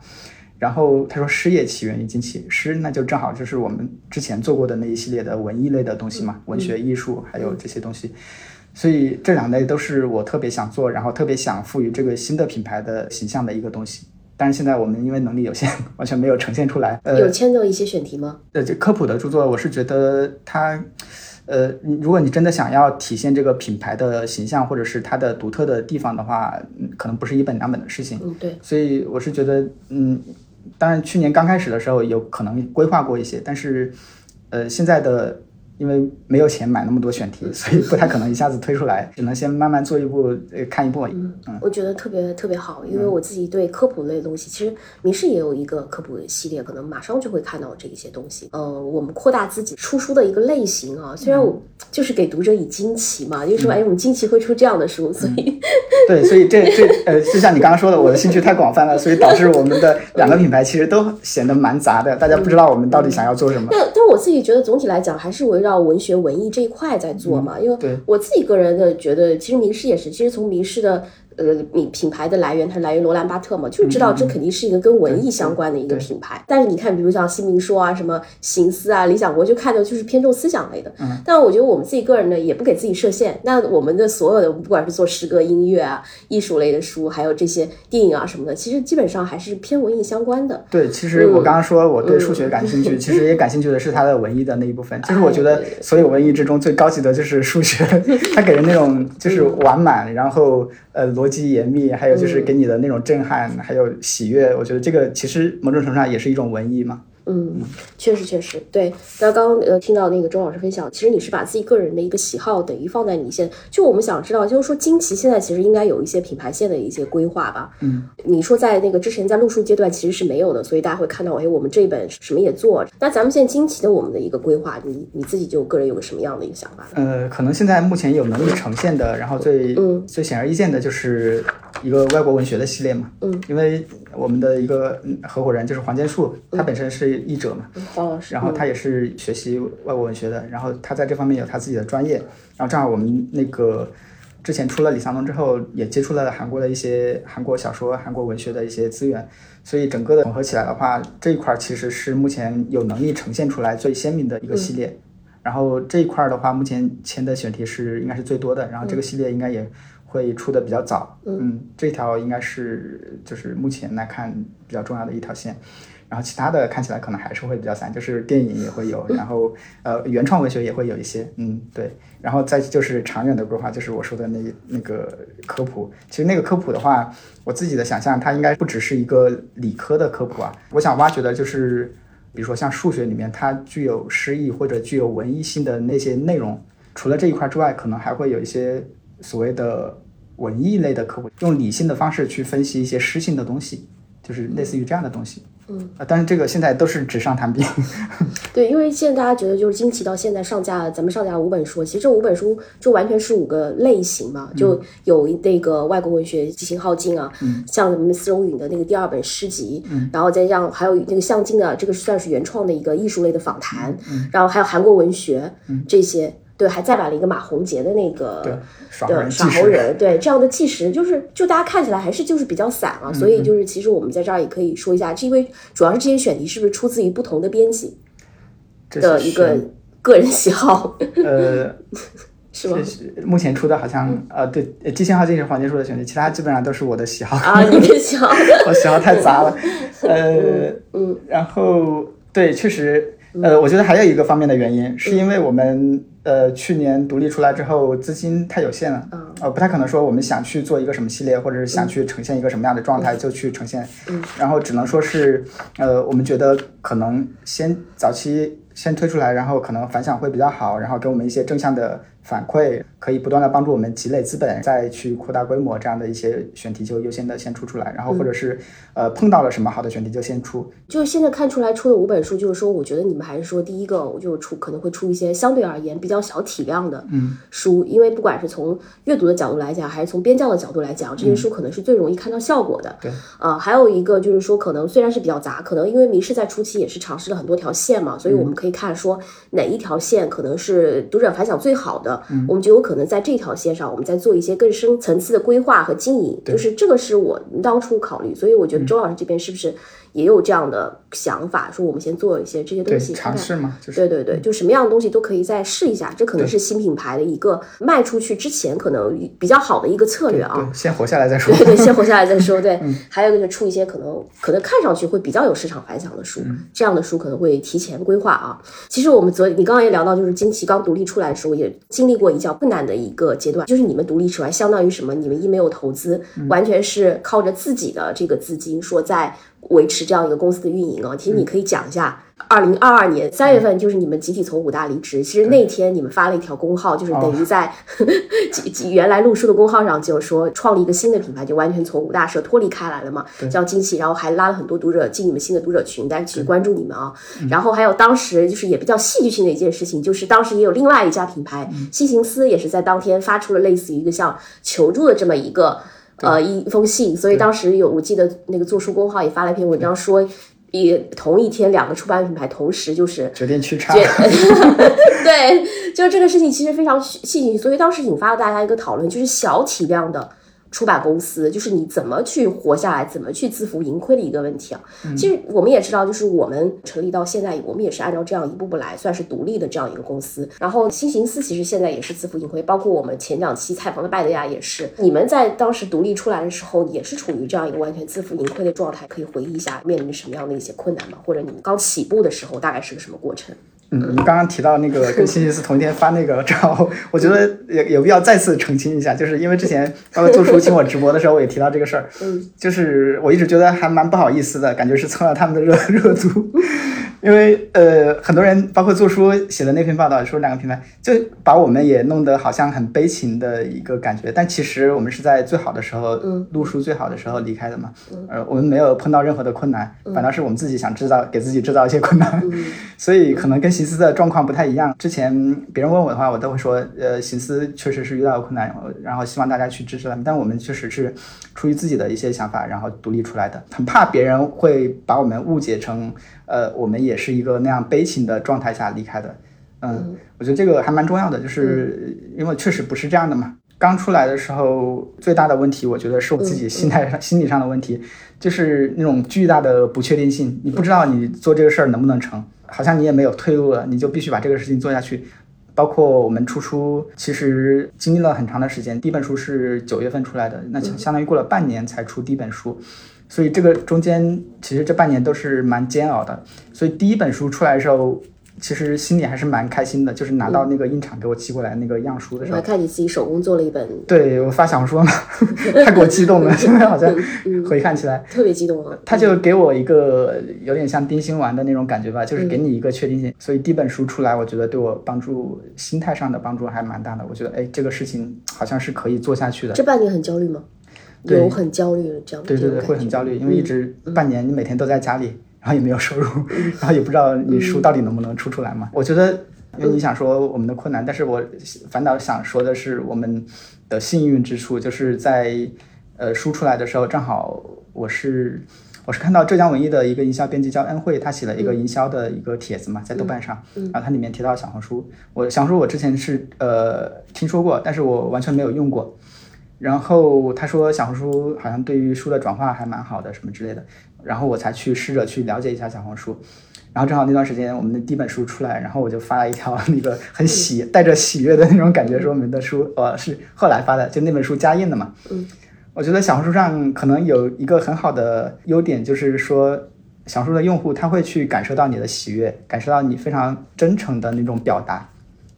Speaker 1: 然后他说诗也起源于惊奇，诗那就正好就是我们之前做过的那一系列的文艺类的东西嘛，文学艺术还有这些东西。所以这两类都是我特别想做，然后特别想赋予这个新的品牌的形象的一个东西。但是现在我们因为能力有限，完全没有呈现出来。
Speaker 2: 呃有签的一些选题吗？
Speaker 1: 呃，这科普的著作，我是觉得它，呃，如果你真的想要体现这个品牌的形象，或者是它的独特的地方的话，可能不是一本两本的事情。
Speaker 2: 嗯，对。
Speaker 1: 所以我是觉得，嗯，当然去年刚开始的时候有可能规划过一些，但是，呃，现在的。因为没有钱买那么多选题，所以不太可能一下子推出来，只能先慢慢做一步，呃，看一步。
Speaker 2: 嗯，我觉得特别特别好，因为我自己对科普类的东西，其实民视也有一个科普系列，可能马上就会看到这一些东西。呃，我们扩大自己出书的一个类型啊，虽然我 就是给读者以惊奇嘛，就是说哎，我们惊奇会出这样的书，所以
Speaker 1: 对，所以这这呃，就像你刚刚说的，我的兴趣太广泛了，所以导致我们的 两个品牌其实都显得蛮杂的，大家不知道我们到底想要做什么。
Speaker 2: 但但我自己觉得总体来讲还是围绕文学文艺这一块在做嘛，因为
Speaker 1: 对
Speaker 2: 我自己个人的觉得，其实名师也是，其实从名师的。呃，品品牌的来源，它来源罗兰巴特嘛，就知道这肯定是一个跟文艺相关的一个品牌。但是你看，比如像新民说啊，什么行思啊，理想国，就看的就是偏重思想类的。嗯。但我觉得我们自己个人呢，也不给自己设限。那我们的所有的，不管是做诗歌、音乐啊、艺术类的书，还有这些电影啊什么的，其实基本上还是偏文艺相关的。
Speaker 1: 对，其实我刚刚说我对数学感兴趣，其实也感兴趣的是它的文艺的那一部分。其实我觉得所有文艺之中最高级的就是数学，它给人那种就是完满，然后。呃，逻辑严密，还有就是给你的那种震撼，还有喜悦，我觉得这个其实某种程度上也是一种文艺嘛。
Speaker 2: 嗯，确实确实，对。那刚刚呃听到那个周老师分享，其实你是把自己个人的一个喜好等于放在你现，就我们想知道，就是说惊奇现在其实应该有一些品牌线的一些规划吧？
Speaker 1: 嗯，
Speaker 2: 你说在那个之前在路数阶段其实是没有的，所以大家会看到，哎，我们这一本什么也做。那咱们现在惊奇的我们的一个规划，你你自己就个人有个什么样的一个想法？
Speaker 1: 呃，可能现在目前有能力呈现的，然后最
Speaker 2: 嗯
Speaker 1: 最显而易见的就是一个外国文学的系列嘛。
Speaker 2: 嗯，
Speaker 1: 因为我们的一个合伙人就是黄建树，他本身是译者嘛。
Speaker 2: 黄老师，
Speaker 1: 然后他也是学习外国文学的，然后他在这方面有他自己的专业，然后正好我们那个之前出了李沧东之后，也接触了韩国的一些韩国小说、韩国文学的一些资源，所以整个的统合起来的话，这一块其实是目前有能力呈现出来最鲜明的一个系列。然后这一块的话，目前签的选题是应该是最多的，然后这个系列应该也会出的比较早。嗯，这条应该是就是目前来看比较重要的一条线。然后其他的看起来可能还是会比较散，就是电影也会有，然后呃原创文学也会有一些，嗯对，然后再就是长远的规划，就是我说的那那个科普。其实那个科普的话，我自己的想象，它应该不只是一个理科的科普啊。我想挖掘的就是，比如说像数学里面它具有诗意或者具有文艺性的那些内容，除了这一块之外，可能还会有一些所谓的文艺类的科普，用理性的方式去分析一些诗性的东西，就是类似于这样的东西。啊，但是这个现在都是纸上谈兵。
Speaker 2: 对，因为现在大家觉得就是惊奇到现在上架，咱们上架五本书，其实这五本书就完全是五个类型嘛，就有那个外国文学激情耗尽啊，像什么丝绒允的那个第二本诗集，然后再像还有那个向京的这个算是原创的一个艺术类的访谈，然后还有韩国文学这些。对，还再版了一个马洪杰的那个
Speaker 1: 对
Speaker 2: 耍猴人，对这样的纪实，就是就大家看起来还是就是比较散啊，所以就是其实我们在这儿也可以说一下，是因为主要是这些选题是不是出自于不同的编辑的一个 个人喜好？
Speaker 1: 呃，
Speaker 2: 是吗？
Speaker 1: 目前出的好像呃，对，激情号进是黄杰树的选题，其他基本上都是我的喜好
Speaker 2: 啊，你的喜好，
Speaker 1: 我喜好太杂了，呃，
Speaker 2: 嗯，
Speaker 1: 然后对，确实。呃，我觉得还有一个方面的原因，是因为我们呃去年独立出来之后，资金太有限了，呃，不太可能说我们想去做一个什么系列，或者是想去呈现一个什么样的状态就去呈现，然后只能说是，呃，我们觉得可能先早期先推出来，然后可能反响会比较好，然后给我们一些正向的。反馈可以不断的帮助我们积累资本，再去扩大规模，这样的一些选题就优先的先出出来，然后或者是呃碰到了什么好的选题就先出。
Speaker 2: 就是现在看出来出的五本书，就是说我觉得你们还是说第一个，我就出可能会出一些相对而言比较小体量的书，因为不管是从阅读的角度来讲，还是从编教的角度来讲，这些书可能是最容易看到效果的。
Speaker 1: 对，
Speaker 2: 啊，还有一个就是说可能虽然是比较杂，可能因为迷失在初期也是尝试了很多条线嘛，所以我们可以看说哪一条线可能是读者反响最好的。我们就有可能在这条线上，我们再做一些更深层次的规划和经营，就是这个是我当初考虑，所以我觉得周老师这边是不是？也有这样的想法，说我们先做一些这些东西
Speaker 1: 尝试嘛，就是
Speaker 2: 对对对，就什么样的东西都可以再试一下，这可能是新品牌的一个卖出去之前可能比较好的一个策略啊。
Speaker 1: 先活下来再说。
Speaker 2: 对对，先活下来再说。对，还有就是出一些可能可能看上去会比较有市场反响的书，这样的书可能会提前规划啊。其实我们昨你刚刚也聊到，就是金奇刚独立出来的时候，也经历过比较困难的一个阶段，就是你们独立出来，相当于什么？你们一没有投资，完全是靠着自己的这个资金，说在。维持这样一个公司的运营啊，其实你可以讲一下，二零二二年三月份就是你们集体从武大离职，其实那天你们发了一条公号，就是等于在 原来路书的公号上就说创立一个新的品牌，就完全从武大社脱离开来了嘛，叫惊喜，然后还拉了很多读者进你们新的读者群，大家去关注你们啊。然后还有当时就是也比较戏剧性的一件事情，就是当时也有另外一家品牌西行思也是在当天发出了类似于一个像求助的这么一个。呃一封信，所以当时有我记得那个做书公号也发了一篇文章说。也同一天，两个出版品牌同时就是
Speaker 1: 决定去差，
Speaker 2: 对，就这个事情其实非常戏剧，所以当时引发了大家一个讨论，就是小体量的。出版公司就是你怎么去活下来，怎么去自负盈亏的一个问题啊。其实我们也知道，就是我们成立到现在，我们也是按照这样一步步来，算是独立的这样一个公司。然后新形思其实现在也是自负盈亏，包括我们前两期采访的拜德雅也是。你们在当时独立出来的时候，也是处于这样一个完全自负盈亏的状态，可以回忆一下面临着什么样的一些困难吗？或者你们刚起步的时候大概是个什么过程？
Speaker 1: 嗯，你刚刚提到那个跟星期四同一天发那个照，我觉得有有必要再次澄清一下，就是因为之前包括做出请我直播的时候，我也提到这个事儿，嗯，就是我一直觉得还蛮不好意思的，感觉是蹭了他们的热热度。因为呃，很多人包括做书写的那篇报道说两个品牌，就把我们也弄得好像很悲情的一个感觉。但其实我们是在最好的时候，录书最好的时候离开的嘛。呃，我们没有碰到任何的困难，反倒是我们自己想制造给自己制造一些困难。所以可能跟行思的状况不太一样。之前别人问我的话，我都会说，呃，行思确实是遇到了困难，然后希望大家去支持他们。但我们确实是出于自己的一些想法，然后独立出来的。很怕别人会把我们误解成。呃，我们也是一个那样悲情的状态下离开的，嗯，我觉得这个还蛮重要的，就是因为确实不是这样的嘛。刚出来的时候，最大的问题，我觉得是我自己心态上、心理上的问题，就是那种巨大的不确定性，你不知道你做这个事儿能不能成，好像你也没有退路了，你就必须把这个事情做下去。包括我们出书，其实经历了很长的时间，第一本书是九月份出来的，那相当于过了半年才出第一本书。所以这个中间，其实这半年都是蛮煎熬的。所以第一本书出来的时候。其实心里还是蛮开心的，就是拿到那个印厂给我寄过来那个样书的时候，
Speaker 2: 我看你自己手工做了一本，
Speaker 1: 对我发小红书嘛，太给我激动了，现在好像回看起来
Speaker 2: 特别激动啊。
Speaker 1: 他就给我一个有点像定心丸的那种感觉吧，就是给你一个确定性。所以第一本书出来，我觉得对我帮助心态上的帮助还蛮大的。我觉得哎，这个事情好像是可以做下去的。
Speaker 2: 这半年很焦虑吗？有很焦虑这样
Speaker 1: 对对对，会很焦虑，因为一直半年你每天都在家里。然后也没有收入，然后也不知道你书到底能不能出出来嘛。我觉得，因为你想说我们的困难，但是我反倒想说的是我们的幸运之处，就是在呃书出来的时候，正好我是我是看到浙江文艺的一个营销编辑叫恩惠，他写了一个营销的一个帖子嘛，在豆瓣上，然后它里面提到小红书，我小红书我之前是呃听说过，但是我完全没有用过。然后他说小红书好像对于书的转化还蛮好的，什么之类的。然后我才去试着去了解一下小红书，然后正好那段时间我们的第一本书出来，然后我就发了一条 那个很喜带着喜悦的那种感觉，说我们的书呃是后来发的，就那本书加印的嘛。嗯，我觉得小红书上可能有一个很好的优点，就是说小红书的用户他会去感受到你的喜悦，感受到你非常真诚的那种表达。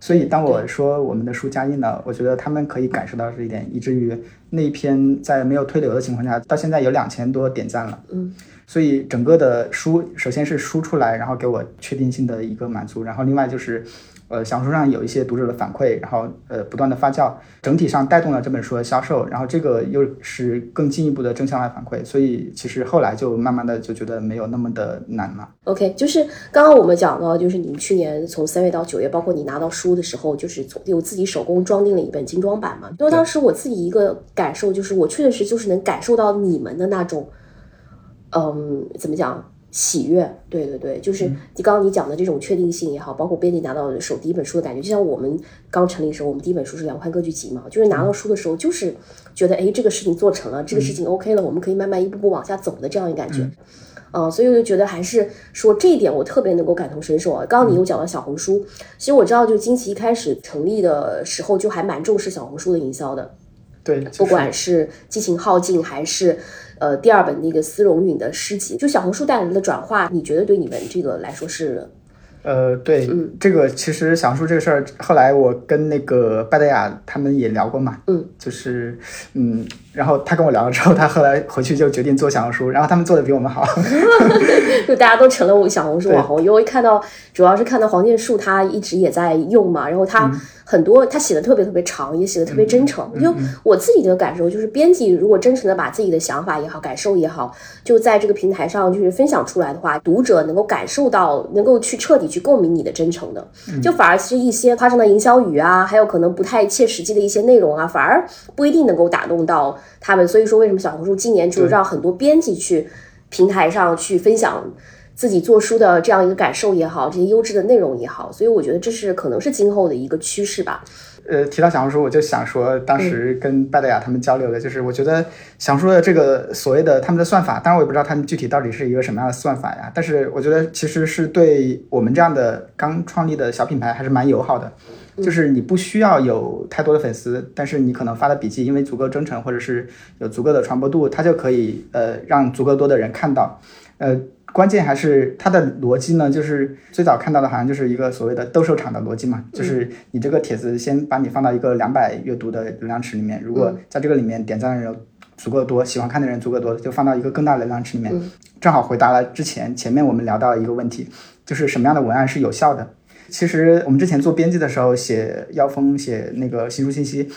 Speaker 1: 所以当我说我们的书加印了，我觉得他们可以感受到这一点，以至于那一篇在没有推流的情况下，到现在有两千多点赞了。嗯。所以整个的书，首先是书出来，然后给我确定性的一个满足，然后另外就是，呃，小红书上有一些读者的反馈，然后呃不断的发酵，整体上带动了这本书的销售，然后这个又是更进一步的正向的反馈，所以其实后来就慢慢的就觉得没有那么的难了。
Speaker 2: OK，就是刚刚我们讲到，就是你们去年从三月到九月，包括你拿到书的时候，就是有自己手工装订了一本精装版嘛？因为当时我自己一个感受就是，我确实就是能感受到你们的那种。嗯，怎么讲？喜悦，对对对，就是你刚刚你讲的这种确定性也好，包括编辑拿到手第一本书的感觉，就像我们刚成立的时候，我们第一本书是《两宽歌剧集》嘛，就是拿到书的时候，就是觉得哎，这个事情做成了，这个事情 OK 了，我们可以慢慢一步步往下走的这样一个感觉。嗯，所以我就觉得还是说这一点我特别能够感同身受啊。刚刚你又讲到小红书，其实我知道，就惊奇一开始成立的时候就还蛮重视小红书的营销的。
Speaker 1: 对，
Speaker 2: 不管是激情耗尽还是。呃，第二本那个丝绒允的诗集，就小红书带来的转化，你觉得对你们这个来说是？
Speaker 1: 呃，对，嗯，这个其实小红书这个事儿，后来我跟那个拜德雅他们也聊过嘛，嗯，就是，嗯，然后他跟我聊了之后，他后来回去就决定做小红书，然后他们做的比我们好，
Speaker 2: 就大家都成了我小红书 网红，因为看到主要是看到黄建树他一直也在用嘛，然后他。很多他写的特别特别长，也写的特别真诚。就我自己的感受，就是编辑如果真诚的把自己的想法也好、感受也好，就在这个平台上就是分享出来的话，读者能够感受到，能够去彻底去去共鸣你的真诚的，就反而是一些夸张的营销语啊，还有可能不太切实际的一些内容啊，反而不一定能够打动到他们。所以说，为什么小红书今年就是让很多编辑去平台上去分享自己做书的这样一个感受也好，这些优质的内容也好，所以我觉得这是可能是今后的一个趋势吧。
Speaker 1: 呃，提到小红书，我就想说，当时跟拜德雅他们交流的，就是我觉得小红书的这个所谓的他们的算法，当然我也不知道他们具体到底是一个什么样的算法呀，但是我觉得其实是对我们这样的刚创立的小品牌还是蛮友好的，就是你不需要有太多的粉丝，但是你可能发的笔记因为足够真诚，或者是有足够的传播度，它就可以呃让足够多的人看到，呃。关键还是它的逻辑呢，就是最早看到的好像就是一个所谓的斗兽场的逻辑嘛，就是你这个帖子先把你放到一个两百阅读的流量池里面，如果在这个里面点赞的人足够多，喜欢看的人足够多，就放到一个更大的流量池里面，正好回答了之前前面我们聊到一个问题，就是什么样的文案是有效的。其实我们之前做编辑的时候写腰封写那个新书信息，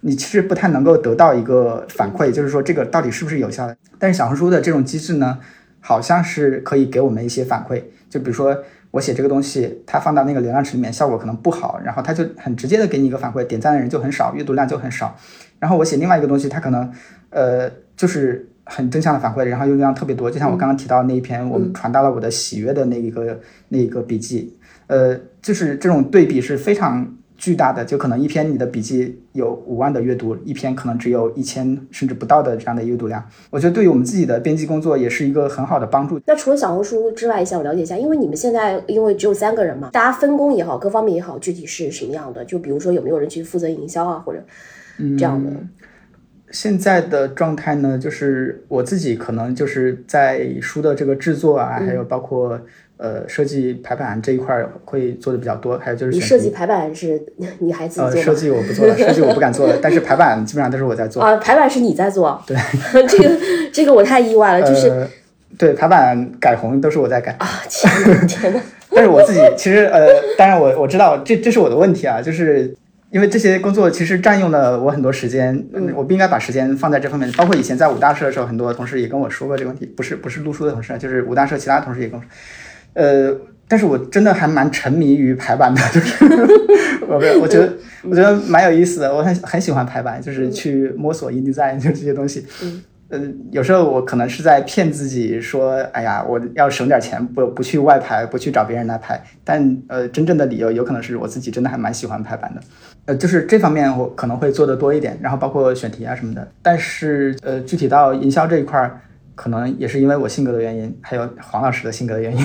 Speaker 1: 你其实不太能够得到一个反馈，就是说这个到底是不是有效的。但是小红书的这种机制呢？好像是可以给我们一些反馈，就比如说我写这个东西，它放到那个流量池里面效果可能不好，然后它就很直接的给你一个反馈，点赞的人就很少，阅读量就很少。然后我写另外一个东西，它可能呃就是很正向的反馈，然后阅读量特别多。就像我刚刚提到那一篇，我们传达了我的喜悦的那一个那一个笔记，呃，就是这种对比是非常。巨大的，就可能一篇你的笔记有五万的阅读，一篇可能只有一千甚至不到的这样的阅读量。我觉得对于我们自己的编辑工作也是一个很好的帮助。
Speaker 2: 那除了小红书之外，想了解一下，因为你们现在因为只有三个人嘛，大家分工也好，各方面也好，具体是什么样的？就比如说有没有人去负责营销啊，或者这样的？
Speaker 1: 现在的状态呢，就是我自己可能就是在书的这个制作啊，还有包括。呃，设计排版这一块会做的比较多，还有就是
Speaker 2: 你设计排版是你还自己做？
Speaker 1: 呃，设计我不做了，设计我不敢做了，但是排版基本上都是我在做。
Speaker 2: 啊，排版是你在做？
Speaker 1: 对，
Speaker 2: 这个这个我太意外了，就是
Speaker 1: 对排版改红都是我在改
Speaker 2: 啊！天天呐。
Speaker 1: 但是我自己其实呃，当然我我知道这这是我的问题啊，就是因为这些工作其实占用了我很多时间，我不应该把时间放在这方面。包括以前在五大社的时候，很多同事也跟我说过这个问题，不是不是露书的同事，就是五大社其他同事也跟我说。呃，但是我真的还蛮沉迷于排版的，就是我我觉得我觉得蛮有意思的，我很很喜欢排版，就是去摸索 InDesign 就这些东西。嗯，呃，有时候我可能是在骗自己说，哎呀，我要省点钱，不不去外排，不去找别人来排。但呃，真正的理由有可能是我自己真的还蛮喜欢排版的。呃，就是这方面我可能会做的多一点，然后包括选题啊什么的。但是呃，具体到营销这一块儿。可能也是因为我性格的原因，还有黄老师的性格的原因，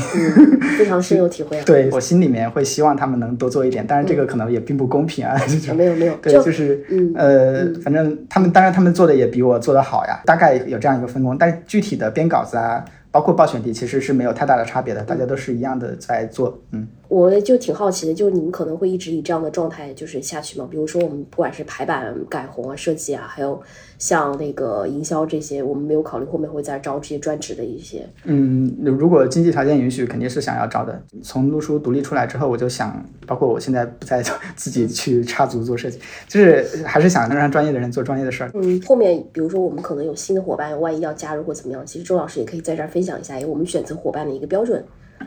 Speaker 2: 非常深有体会。
Speaker 1: 对我心里面会希望他们能多做一点，但是这个可能也并不公平啊。
Speaker 2: 没有没有，
Speaker 1: 对，就是呃，反正他们当然他们做的也比我做的好呀，大概有这样一个分工，但是具体的编稿子啊。包括报选题其实是没有太大的差别的，大家都是一样的在做。嗯，
Speaker 2: 我就挺好奇的，就是你们可能会一直以这样的状态就是下去吗？比如说我们不管是排版改红啊、设计啊，还有像那个营销这些，我们没有考虑后面会再招这些专职的一些。
Speaker 1: 嗯，如果经济条件允许，肯定是想要招的。从陆书独立出来之后，我就想，包括我现在不再 自己去插足做设计，就是还是想让专业的人做专业的事儿。
Speaker 2: 嗯，后面比如说我们可能有新的伙伴，万一要加入或怎么样，其实周老师也可以在这儿分。分享一下，因为我们选择伙伴的一个标准，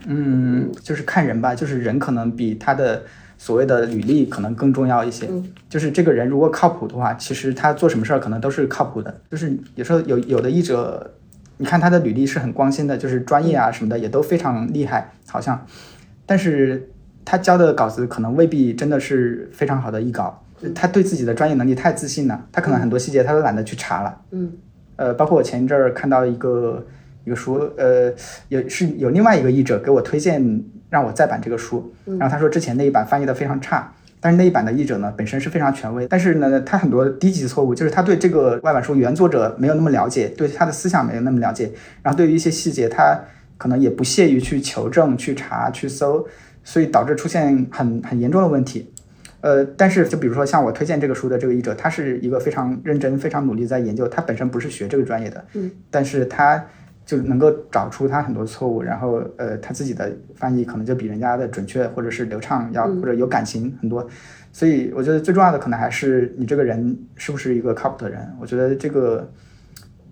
Speaker 1: 嗯，就是看人吧，就是人可能比他的所谓的履历可能更重要一些。就是这个人如果靠谱的话，其实他做什么事儿可能都是靠谱的。就是有时候有有的译者，你看他的履历是很光鲜的，就是专业啊什么的也都非常厉害，好像，但是他交的稿子可能未必真的是非常好的译稿。他对自己的专业能力太自信了，他可能很多细节他都懒得去查了。嗯，呃，包括我前一阵儿看到一个。一个书，呃，有是有另外一个译者给我推荐让我再版这个书，然后他说之前那一版翻译的非常差，但是那一版的译者呢本身是非常权威，但是呢他很多低级错误，就是他对这个外版书原作者没有那么了解，对他的思想没有那么了解，然后对于一些细节他可能也不屑于去求证、去查、去搜，所以导致出现很很严重的问题。呃，但是就比如说像我推荐这个书的这个译者，他是一个非常认真、非常努力在研究，他本身不是学这个专业的，嗯，但是他。就能够找出他很多错误，然后呃，他自己的翻译可能就比人家的准确或者是流畅要或者有感情很多，所以我觉得最重要的可能还是你这个人是不是一个靠谱的人。我觉得这个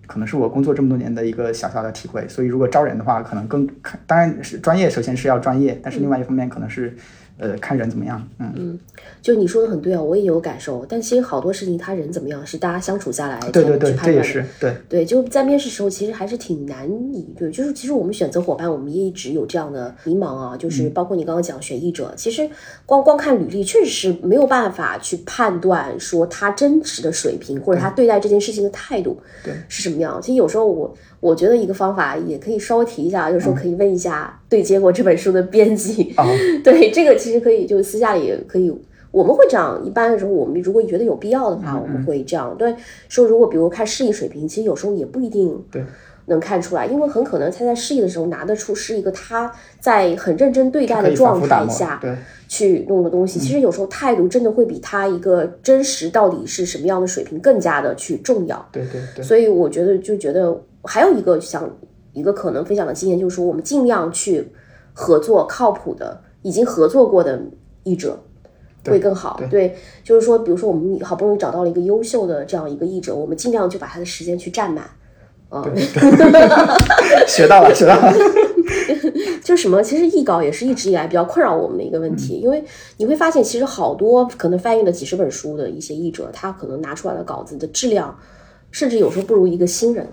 Speaker 1: 可能是我工作这么多年的一个小小的体会。所以如果招人的话，可能更看，当然是专业，首先是要专业，但是另外一方面可能是。呃，看人怎么样，嗯
Speaker 2: 嗯，就你说的很对啊，我也有感受。但其实好多事情，他人怎么样，是大家相处下来
Speaker 1: 对对对，这也是对
Speaker 2: 对。就在面试时候，其实还是挺难以对，就是其实我们选择伙伴，我们也一直有这样的迷茫啊。就是包括你刚刚讲选译者，其实光光看履历，确实是没有办法去判断说他真实的水平或者他对待这件事情的态度
Speaker 1: 对
Speaker 2: 是什么样。其实有时候我。我觉得一个方法也可以稍微提一下，就是说可以问一下对接过这本书的编辑。对，这个其实可以，就私下里可以，我们会这样。一般的时候，我们如果觉得有必要的话，我们会这样。对，说如果比如看示意水平，其实有时候也不一定能看出来，因为很可能他在示意的时候拿得出是一个他在很认真对待的状态下去弄的东西。其实有时候态度真的会比他一个真实到底是什么样的水平更加的去重要。
Speaker 1: 对对对。
Speaker 2: 所以我觉得就觉得。还有一个想一个可能分享的经验，就是说我们尽量去合作靠谱的、已经合作过的译者会更好。对，就是说，比如说我们好不容易找到了一个优秀的这样一个译者，我们尽量就把他的时间去占满。
Speaker 1: 啊，学到了，学到了。
Speaker 2: 就什么？其实译稿也是一直以来比较困扰我们的一个问题，因为你会发现，其实好多可能翻译了几十本书的一些译者，他可能拿出来的稿子的质量，甚至有时候不如一个新人。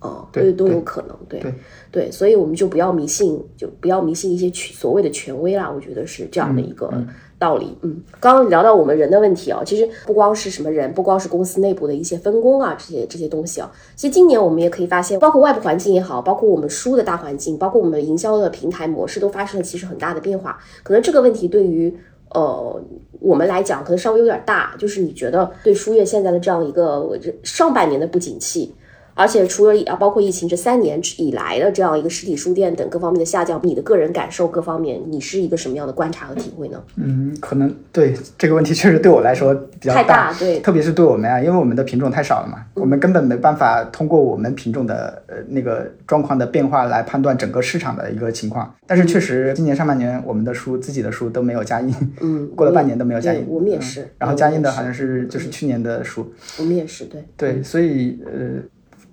Speaker 2: 哦，对，都有可能，对，对，所以我们就不要迷信，就不要迷信一些权所谓的权威啦。我觉得是这样的一个道理。嗯，刚刚聊到我们人的问题啊，其实不光是什么人，不光是公司内部的一些分工啊，这些这些东西啊，其实今年我们也可以发现，包括外部环境也好，包括我们书的大环境，包括我们营销的平台模式，都发生了其实很大的变化。可能这个问题对于呃我们来讲，可能稍微有点大，就是你觉得对书业现在的这样一个上半年的不景气。而且除了啊，包括疫情这三年以来的这样一个实体书店等各方面的下降，你的个人感受各方面，你是一个什么样的观察和体会呢？
Speaker 1: 嗯，可能对这个问题确实对我来说比较
Speaker 2: 太大，对，
Speaker 1: 特别是对我们啊，因为我们的品种太少了嘛，我们根本没办法通过我们品种的呃那个状况的变化来判断整个市场的一个情况。但是确实，今年上半年我们的书自己的书都没有加印，嗯，过了半年都没有加印，
Speaker 2: 我们也是。
Speaker 1: 然后加印的好像是就是去年的书，
Speaker 2: 我们也是，对，
Speaker 1: 对，所以呃。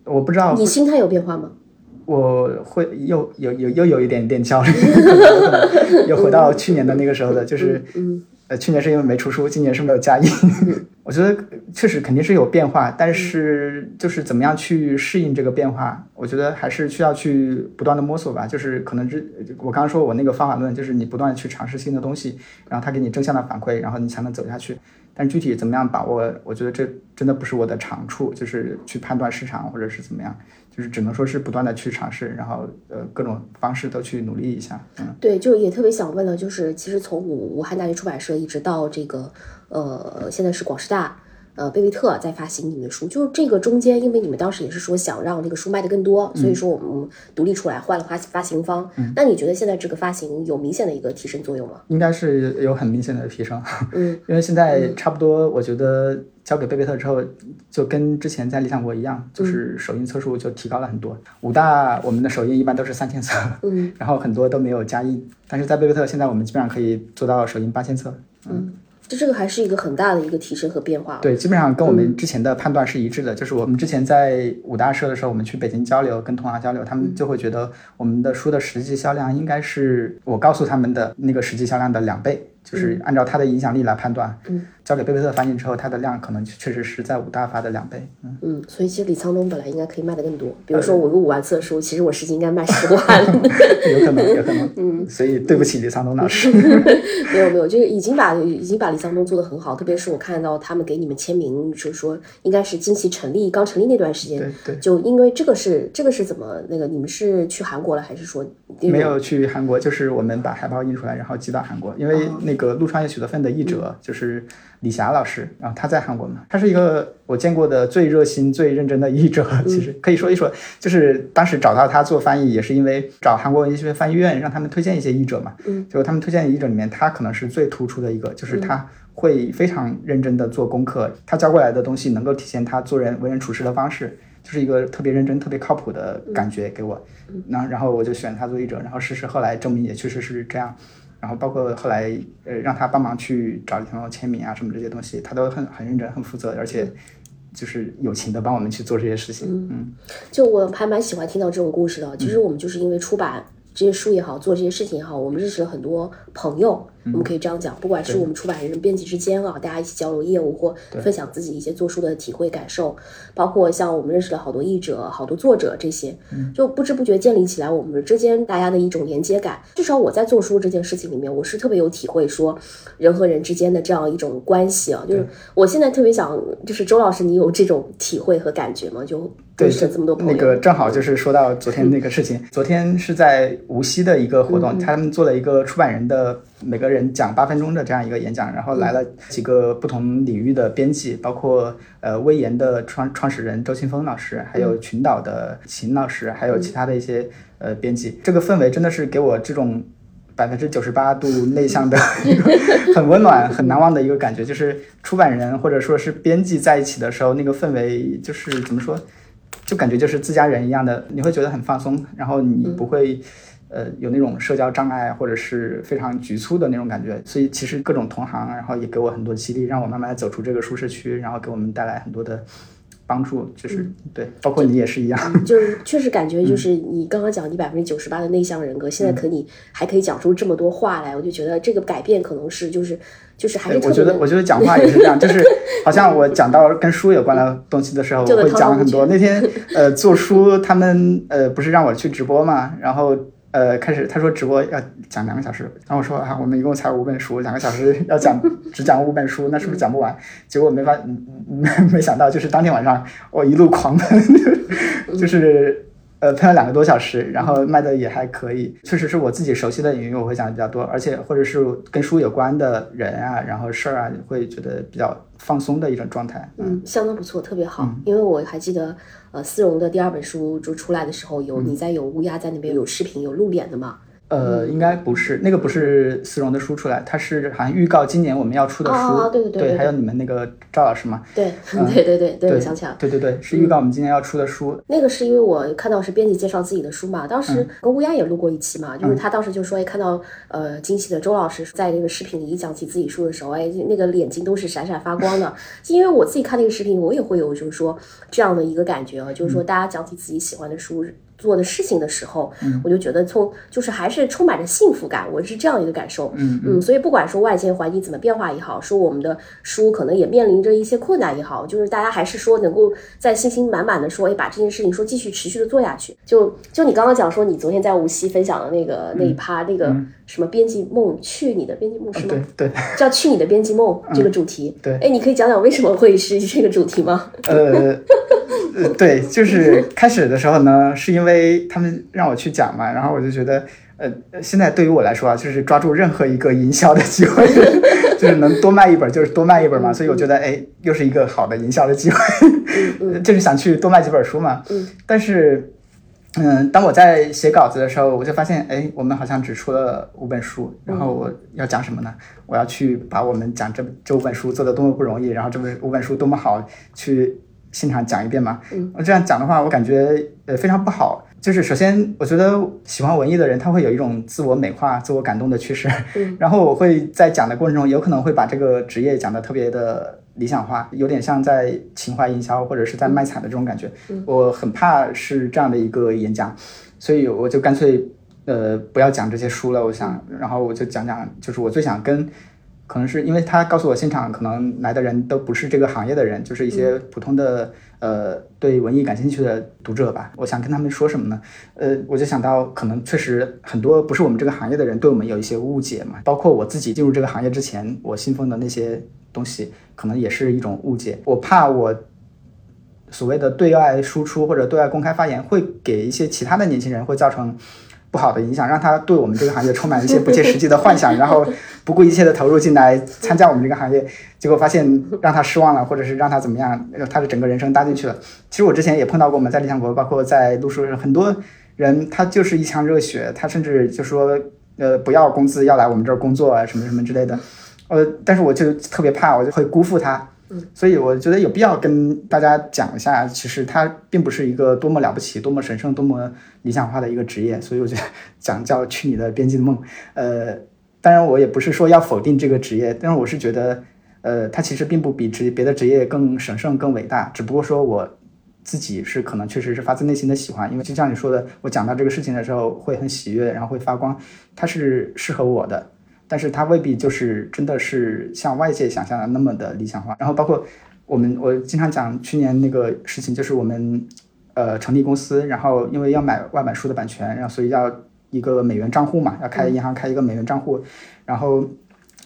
Speaker 1: 我不知道
Speaker 2: 你心态有变化吗？
Speaker 1: 我会又有有又有一点点焦虑，又回到去年的那个时候的，就是呃，去年是因为没出书，今年是没有加印。我觉得确实肯定是有变化，但是就是怎么样去适应这个变化，我觉得还是需要去不断的摸索吧。就是可能这我刚刚说我那个方法论，就是你不断的去尝试新的东西，然后他给你正向的反馈，然后你才能走下去。但具体怎么样把握，我觉得这真的不是我的长处，就是去判断市场或者是怎么样，就是只能说是不断的去尝试，然后呃各种方式都去努力一下。嗯，
Speaker 2: 对，就也特别想问了，就是其实从武武汉大学出版社一直到这个呃现在是广师大。呃，贝贝特在发行你们的书，就是这个中间，因为你们当时也是说想让这个书卖的更多，所以说我们独立出来换了发发行方。那你觉得现在这个发行有明显的一个提升作用吗？
Speaker 1: 应该是有很明显的提升。嗯，因为现在差不多，我觉得交给贝贝特之后，就跟之前在理想国一样，就是首印册数就提高了很多。五大我们的首印一般都是三千册，嗯，然后很多都没有加印，但是在贝贝特现在我们基本上可以做到首印八千册，嗯。
Speaker 2: 就这个还是一个很大的一个提升和变化。
Speaker 1: 对，基本上跟我们之前的判断是一致的。就是我们之前在五大社的时候，我们去北京交流，跟同行交流，他们就会觉得我们的书的实际销量应该是我告诉他们的那个实际销量的两倍。就是按照它的影响力来判断，嗯，交给贝贝特发行之后，它的量可能确实是在五大发的两倍，
Speaker 2: 嗯。嗯，所以其实李沧东本来应该可以卖的更多，比如说我个五万册书，其实我实际应该卖十万，
Speaker 1: 有可能，有可能，嗯，所以对不起李沧东老师，
Speaker 2: 没有没有，就是已经把已经把李沧东做的很好，特别是我看到他们给你们签名，就是说应该是近期成立刚成立那段时间，
Speaker 1: 对对，
Speaker 2: 就因为这个是这个是怎么那个你们是去韩国了还是说
Speaker 1: 没有去韩国，就是我们把海报印出来然后寄到韩国，因为那。个陆川也许的份的译者就是李霞老师，然后他在韩国嘛，他是一个我见过的最热心、最认真的译者。其实可以说一说，就是当时找到他做翻译，也是因为找韩国文学翻译院让他们推荐一些译者嘛。嗯，就他们推荐的译者里面，他可能是最突出的一个，就是他会非常认真的做功课，他教过来的东西能够体现他做人为人处事的方式，就是一个特别认真、特别靠谱的感觉给我。那然后我就选他做译者，然后事实后来证明也确实是这样。然后包括后来，呃，让他帮忙去找李沧东签名啊，什么这些东西，他都很很认真、很负责，而且就是友情的帮我们去做这些事情。嗯，
Speaker 2: 就我还蛮喜欢听到这种故事的。其实我们就是因为出版这些书也好，做这些事情也好，我们认识了很多朋友。我们可以这样讲，不管是我们出版人、编辑之间啊，大家一起交流业务或分享自己一些做书的体会感受，包括像我们认识了好多译者、好多作者这些，就不知不觉建立起来我们之间大家的一种连接感。至少我在做书这件事情里面，我是特别有体会，说人和人之间的这样一种关系啊，就是我现在特别想，就是周老师，你有这种体会和感觉吗？就
Speaker 1: 对，
Speaker 2: 是这么多朋友，
Speaker 1: 那个正好就是说到昨天那个事情，昨天是在无锡的一个活动，他们做了一个出版人的。每个人讲八分钟的这样一个演讲，然后来了几个不同领域的编辑，包括呃微言的创创始人周清峰老师，还有群岛的秦老师，还有其他的一些呃编辑。这个氛围真的是给我这种百分之九十八度内向的一 个很温暖、很难忘的一个感觉。就是出版人或者说是编辑在一起的时候，那个氛围就是怎么说，就感觉就是自家人一样的，你会觉得很放松，然后你不会。呃，有那种社交障碍或者是非常局促的那种感觉，所以其实各种同行，然后也给我很多激励，让我慢慢走出这个舒适区，然后给我们带来很多的帮助。就是对，包括你也是一样。
Speaker 2: 就 是确实感觉，就是你刚刚讲你百分之九十八的内向人格，现在可你还可以讲出这么多话来，我就觉得这个改变可能是就是就是还是
Speaker 1: 我觉得我觉得讲话也是这样，就是 好像我讲到跟书有关的东西的时候，我会讲很多。那天呃做书，他们呃不是让我去直播嘛，然后。呃，开始他说直播要讲两个小时，然后我说啊，我们一共才五本书，两个小时 要讲只讲五本书，那是不是讲不完？结果没法，没想到，就是当天晚上我一路狂奔，就是呃喷了两个多小时，然后卖的也还可以。确实是我自己熟悉的领域，我会讲的比较多，而且或者是跟书有关的人啊，然后事儿啊，会觉得比较放松的一种状态。
Speaker 2: 嗯，相当不错，特别好，因为我还记得。呃，丝绒的第二本书就出来的时候，有你在有乌鸦在那边有视频有露脸的吗？
Speaker 1: 呃，应该不是，那个不是丝绒的书出来，它是好像预告今年我们要出的书，
Speaker 2: 对对对，
Speaker 1: 还有你们那个赵老师嘛，
Speaker 2: 对对对对对，我想起来了，
Speaker 1: 对对对，是预告我们今年要出的书。
Speaker 2: 那个是因为我看到是编辑介绍自己的书嘛，当时跟乌鸦也录过一期嘛，就是他当时就说，哎，看到呃惊喜的周老师在那个视频里一讲起自己书的时候，哎，那个眼睛都是闪闪发光的。因为我自己看那个视频，我也会有就是说这样的一个感觉啊，就是说大家讲起自己喜欢的书。做的事情的时候，我就觉得从就是还是充满着幸福感，我是这样一个感受。
Speaker 1: 嗯
Speaker 2: 嗯，所以不管说外界环境怎么变化也好，说我们的书可能也面临着一些困难也好，就是大家还是说能够在信心满满的说，哎，把这件事情说继续持续的做下去。就就你刚刚讲说，你昨天在无锡分享的那个那一趴那个什么编辑梦，去你的编辑梦是吗？
Speaker 1: 对对，
Speaker 2: 叫去你的编辑梦这个主题。
Speaker 1: 对，
Speaker 2: 哎，你可以讲讲为什么会是这个主题吗？
Speaker 1: 呃。呃，对，就是开始的时候呢，是因为他们让我去讲嘛，然后我就觉得，呃，现在对于我来说啊，就是抓住任何一个营销的机会，就是能多卖一本就是多卖一本嘛，所以我觉得，哎，又是一个好的营销的机会，就是想去多卖几本书嘛。
Speaker 2: 嗯。
Speaker 1: 但是，嗯，当我在写稿子的时候，我就发现，哎，我们好像只出了五本书，然后我要讲什么呢？我要去把我们讲这这五本书做的多么不容易，然后这本五本书多么好去。现场讲一遍嘛，我这样讲的话，我感觉呃非常不好。就是首先，我觉得喜欢文艺的人，他会有一种自我美化、自我感动的趋势。然后我会在讲的过程中，有可能会把这个职业讲的特别的理想化，有点像在情怀营销或者是在卖惨的这种感觉。我很怕是这样的一个演讲，所以我就干脆呃不要讲这些书了。我想，然后我就讲讲，就是我最想跟。可能是因为他告诉我，现场可能来的人都不是这个行业的人，就是一些普通的呃对文艺感兴趣的读者吧。我想跟他们说什么呢？呃，我就想到，可能确实很多不是我们这个行业的人对我们有一些误解嘛。包括我自己进入这个行业之前，我信奉的那些东西，可能也是一种误解。我怕我所谓的对外输出或者对外公开发言，会给一些其他的年轻人会造成。不好的影响，让他对我们这个行业充满一些不切实际的幻想，然后不顾一切的投入进来参加我们这个行业，结果发现让他失望了，或者是让他怎么样，他的整个人生搭进去了。其实我之前也碰到过，我们在理想国，包括在路书，很多人他就是一腔热血，他甚至就说，呃，不要工资，要来我们这儿工作啊，什么什么之类的。呃，但是我就特别怕，我就会辜负他。所以我觉得有必要跟大家讲一下，其实它并不是一个多么了不起、多么神圣、多么理想化的一个职业。所以我觉得 讲叫去你的编辑的梦。呃，当然我也不是说要否定这个职业，但是我是觉得，呃，它其实并不比职别的职业更神圣、更伟大，只不过说我自己是可能确实是发自内心的喜欢，因为就像你说的，我讲到这个事情的时候会很喜悦，然后会发光，它是适合我的，但是它未必就是真的是像外界想象的那么的理想化。然后包括我们，我经常讲去年那个事情，就是我们呃成立公司，然后因为要买外版书的版权，然后所以要一个美元账户嘛，要开银行开一个美元账户，然后。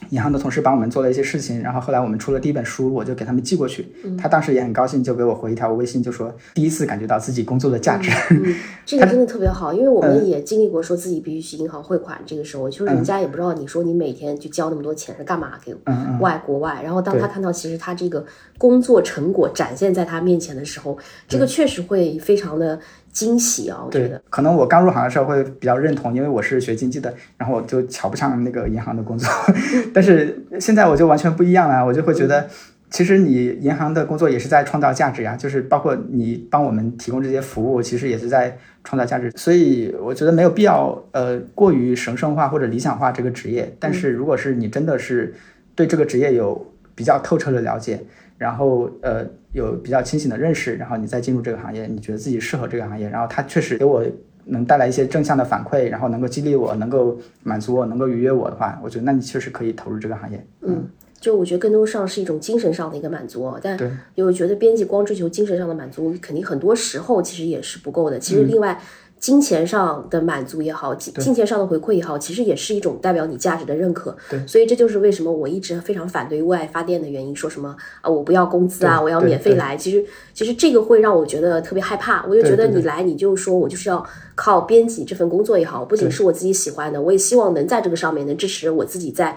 Speaker 1: 银行的同事帮我们做了一些事情，然后后来我们出了第一本书，我就给他们寄过去。他当时也很高兴，就给我回一条微信，就说第一次感觉到自己工作的价值。
Speaker 2: 嗯，这个真的特别好，因为我们也经历过说自己必须去银行汇款，这个时候就是人家也不知道你说你每天就交那么多钱是干嘛，给外国外。然后当他看到其实他这个工作成果展现在他面前的时候，这个确实会非常的。惊喜哦！我觉得
Speaker 1: 可能我刚入行的时候会比较认同，因为我是学经济的，然后我就瞧不上那个银行的工作。但是现在我就完全不一样了，我就会觉得，其实你银行的工作也是在创造价值呀，就是包括你帮我们提供这些服务，其实也是在创造价值。所以我觉得没有必要呃过于神圣化或者理想化这个职业。但是如果是你真的是对这个职业有比较透彻的了解。然后呃有比较清醒的认识，然后你再进入这个行业，你觉得自己适合这个行业，然后它确实给我能带来一些正向的反馈，然后能够激励我，能够满足我，能够愉悦我的话，我觉得那你确实可以投入这个行业。
Speaker 2: 嗯，就我觉得更多上是一种精神上的一个满足，但又觉得编辑光追求精神上的满足，肯定很多时候其实也是不够的。其实另外。金钱上的满足也好，金金钱上的回馈也好，其实也是一种代表你价值的认可。
Speaker 1: 对，
Speaker 2: 所以这就是为什么我一直非常反对为爱发电的原因。说什么啊，我不要工资啊，我要免费来。其实，其实这个会让我觉得特别害怕。我就觉得你来，你就说我就是要靠编辑这份工作也好，不仅是我自己喜欢的，我也希望能在这个上面能支持我自己，在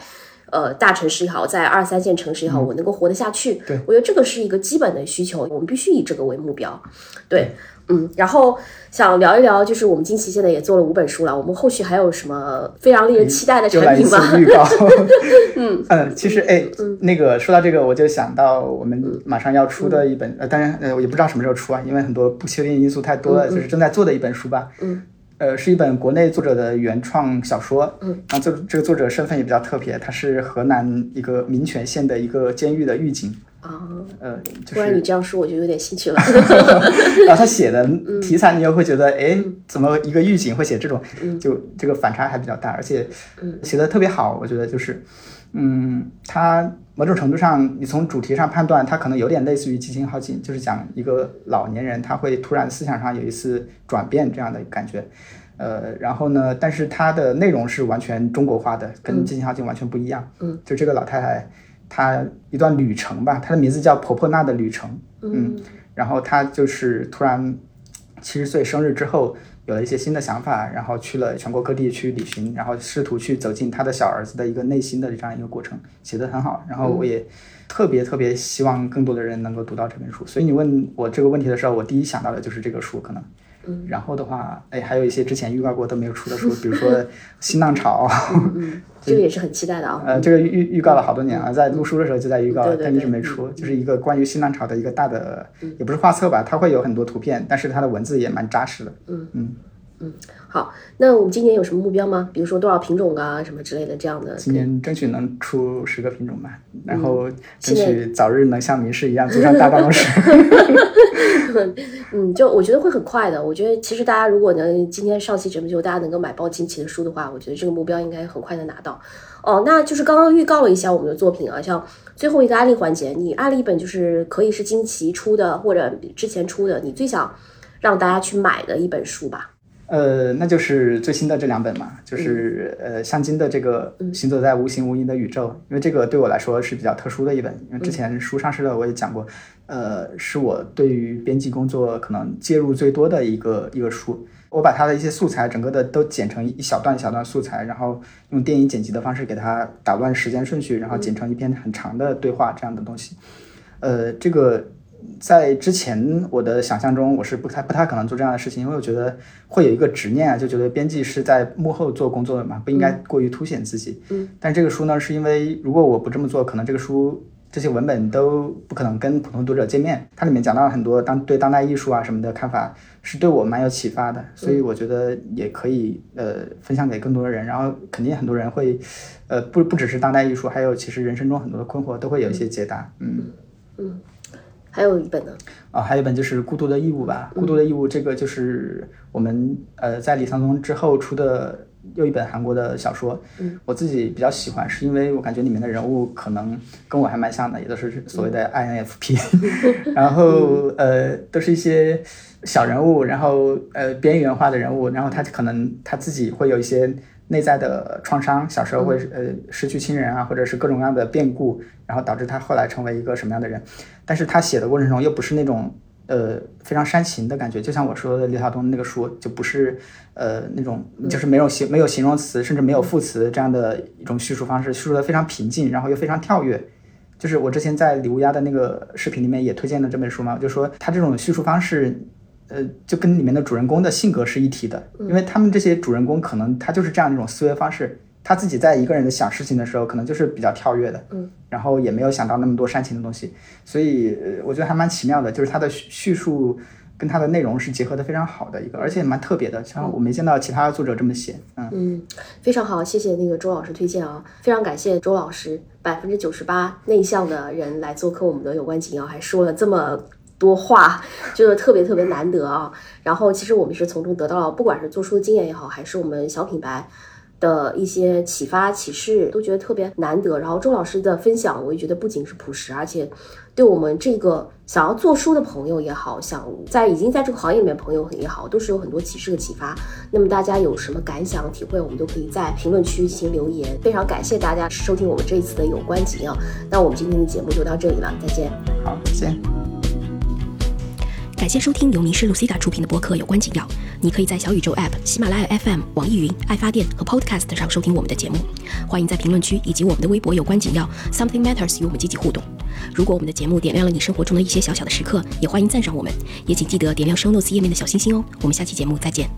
Speaker 2: 呃大城市也好，在二三线城市也好，我能够活得下去。
Speaker 1: 对，
Speaker 2: 我觉得这个是一个基本的需求，我们必须以这个为目标。对。嗯，然后想聊一聊，就是我们金奇现在也做了五本书了，我们后续还有什么非常令人期待的产品吗？
Speaker 1: 预告。嗯嗯，其实哎，那个说到这个，我就想到我们马上要出的一本，呃，当然呃，我也不知道什么时候出啊，因为很多不确定因素太多了，就是正在做的一本书吧。
Speaker 2: 嗯。
Speaker 1: 呃，是一本国内作者的原创小说。嗯。然后这这个作者身份也比较特别，他是河南一个民权县的一个监狱的狱警。
Speaker 2: 啊，
Speaker 1: 呃，
Speaker 2: 突然你这样说，我就有点兴趣了。
Speaker 1: 然后他写的题材，你又会觉得，哎，怎么一个狱警会写这种？就这个反差还比较大，而且写的特别好。我觉得就是，嗯，他某种程度上，你从主题上判断，他可能有点类似于《激情好景》，就是讲一个老年人他会突然思想上有一次转变这样的感觉。呃，然后呢，但是他的内容是完全中国化的，跟《激情好景》完全不一样。
Speaker 2: 嗯，
Speaker 1: 就这个老太太。她一段旅程吧，他的名字叫婆婆娜的旅程。嗯，然后他就是突然七十岁生日之后有了一些新的想法，然后去了全国各地去旅行，然后试图去走进他的小儿子的一个内心的这样一个过程，写得很好。然后我也特别特别希望更多的人能够读到这本书。所以你问我这个问题的时候，我第一想到的就是这个书，可能。
Speaker 2: 嗯，
Speaker 1: 然后的话，哎，还有一些之前预告过都没有出的书，比如说《新浪潮 》，
Speaker 2: 嗯，这个也是很期待的啊。
Speaker 1: 呃，这个预预告了好多年了，在录书的时候就在预告，但一直没出。就是一个关于新浪潮的一个大的，也不是画册吧，它会有很多图片，但是它的文字也蛮扎实的。
Speaker 2: 嗯嗯。嗯，好，那我们今年有什么目标吗？比如说多少品种啊，什么之类的这样的。
Speaker 1: 今年争取能出十个品种吧，然后争取早日能像名士一样坐上大办公室。
Speaker 2: 嗯，就我觉得会很快的。我觉得其实大家如果能今天上期节目就大家能够买包金奇的书的话，我觉得这个目标应该很快能拿到。哦，那就是刚刚预告了一下我们的作品啊，像最后一个案例环节，你案例一本就是可以是金奇出的或者之前出的，你最想让大家去买的一本书吧。
Speaker 1: 呃，那就是最新的这两本嘛，就是呃，向金的这个《行走在无形无垠的宇宙》，因为这个对我来说是比较特殊的一本，因为之前书上市了我也讲过，呃，是我对于编辑工作可能介入最多的一个一个书。我把它的一些素材整个的都剪成一小段一小段素材，然后用电影剪辑的方式给它打乱时间顺序，然后剪成一篇很长的对话这样的东西。呃，这个。在之前我的想象中，我是不太不太可能做这样的事情，因为我觉得会有一个执念啊，就觉得编辑是在幕后做工作的嘛，不应该过于凸显自己。
Speaker 2: 嗯。
Speaker 1: 但这个书呢，是因为如果我不这么做，可能这个书这些文本都不可能跟普通读者见面。它里面讲到了很多当对当代艺术啊什么的看法，是对我蛮有启发的，所以我觉得也可以呃分享给更多的人。然后肯定很多人会，呃不不只是当代艺术，还有其实人生中很多的困惑都会有一些解答。嗯
Speaker 2: 嗯，还有一本呢？
Speaker 1: 啊，还有一本就是《孤独的义务》吧，《孤独的义务》这个就是我们呃在李沧东之后出的。又一本韩国的小说，我自己比较喜欢，是因为我感觉里面的人物可能跟我还蛮像的，也都是所谓的 INFP，然后呃都是一些小人物，然后呃边缘化的人物，然后他可能他自己会有一些内在的创伤，小时候会呃失去亲人啊，或者是各种各样的变故，然后导致他后来成为一个什么样的人，但是他写的过程中又不是那种。呃，非常煽情的感觉，就像我说的李晓东那个书，就不是呃那种，就是没有形没有形容词，甚至没有副词这样的一种叙述方式，叙述的非常平静，然后又非常跳跃。就是我之前在李乌鸦的那个视频里面也推荐了这本书嘛，就说他这种叙述方式，呃，就跟里面的主人公的性格是一体的，因为他们这些主人公可能他就是这样一种思维方式。他自己在一个人的想事情的时候，可能就是比较跳跃的，
Speaker 2: 嗯，
Speaker 1: 然后也没有想到那么多煽情的东西，所以我觉得还蛮奇妙的，就是他的叙述跟他的内容是结合的非常好的一个，而且蛮特别的，像我没见到其他作者这么写，
Speaker 2: 嗯。嗯，非常好，谢谢那个周老师推荐啊，非常感谢周老师，百分之九十八内向的人来做客我们的有关紧要，还说了这么多话，就是特别特别难得啊。然后其实我们是从中得到了，不管是做书的经验也好，还是我们小品牌。的一些启发启示都觉得特别难得，然后周老师的分享，我也觉得不仅是朴实，而且对我们这个想要做书的朋友也好，想在已经在这个行业里面朋友也好，都是有很多启示和启发。那么大家有什么感想体会，我们都可以在评论区进行留言。非常感谢大家收听我们这一次的有关紧要，那我们今天的节目就到这里了，再见。
Speaker 1: 好，再见。
Speaker 2: 感谢收听由名师 Lucia 出品的播客《有关紧要》。你可以在小宇宙 App、喜马拉雅 FM、网易云、爱发电和 Podcast 上收听我们的节目。欢迎在评论区以及我们的微博“有关紧要 Something Matters” 与我们积极互动。如果我们的节目点亮了你生活中的一些小小的时刻，也欢迎赞赏我们。也请记得点亮 Show Notes 页面的小星星哦。我们下期节目再见。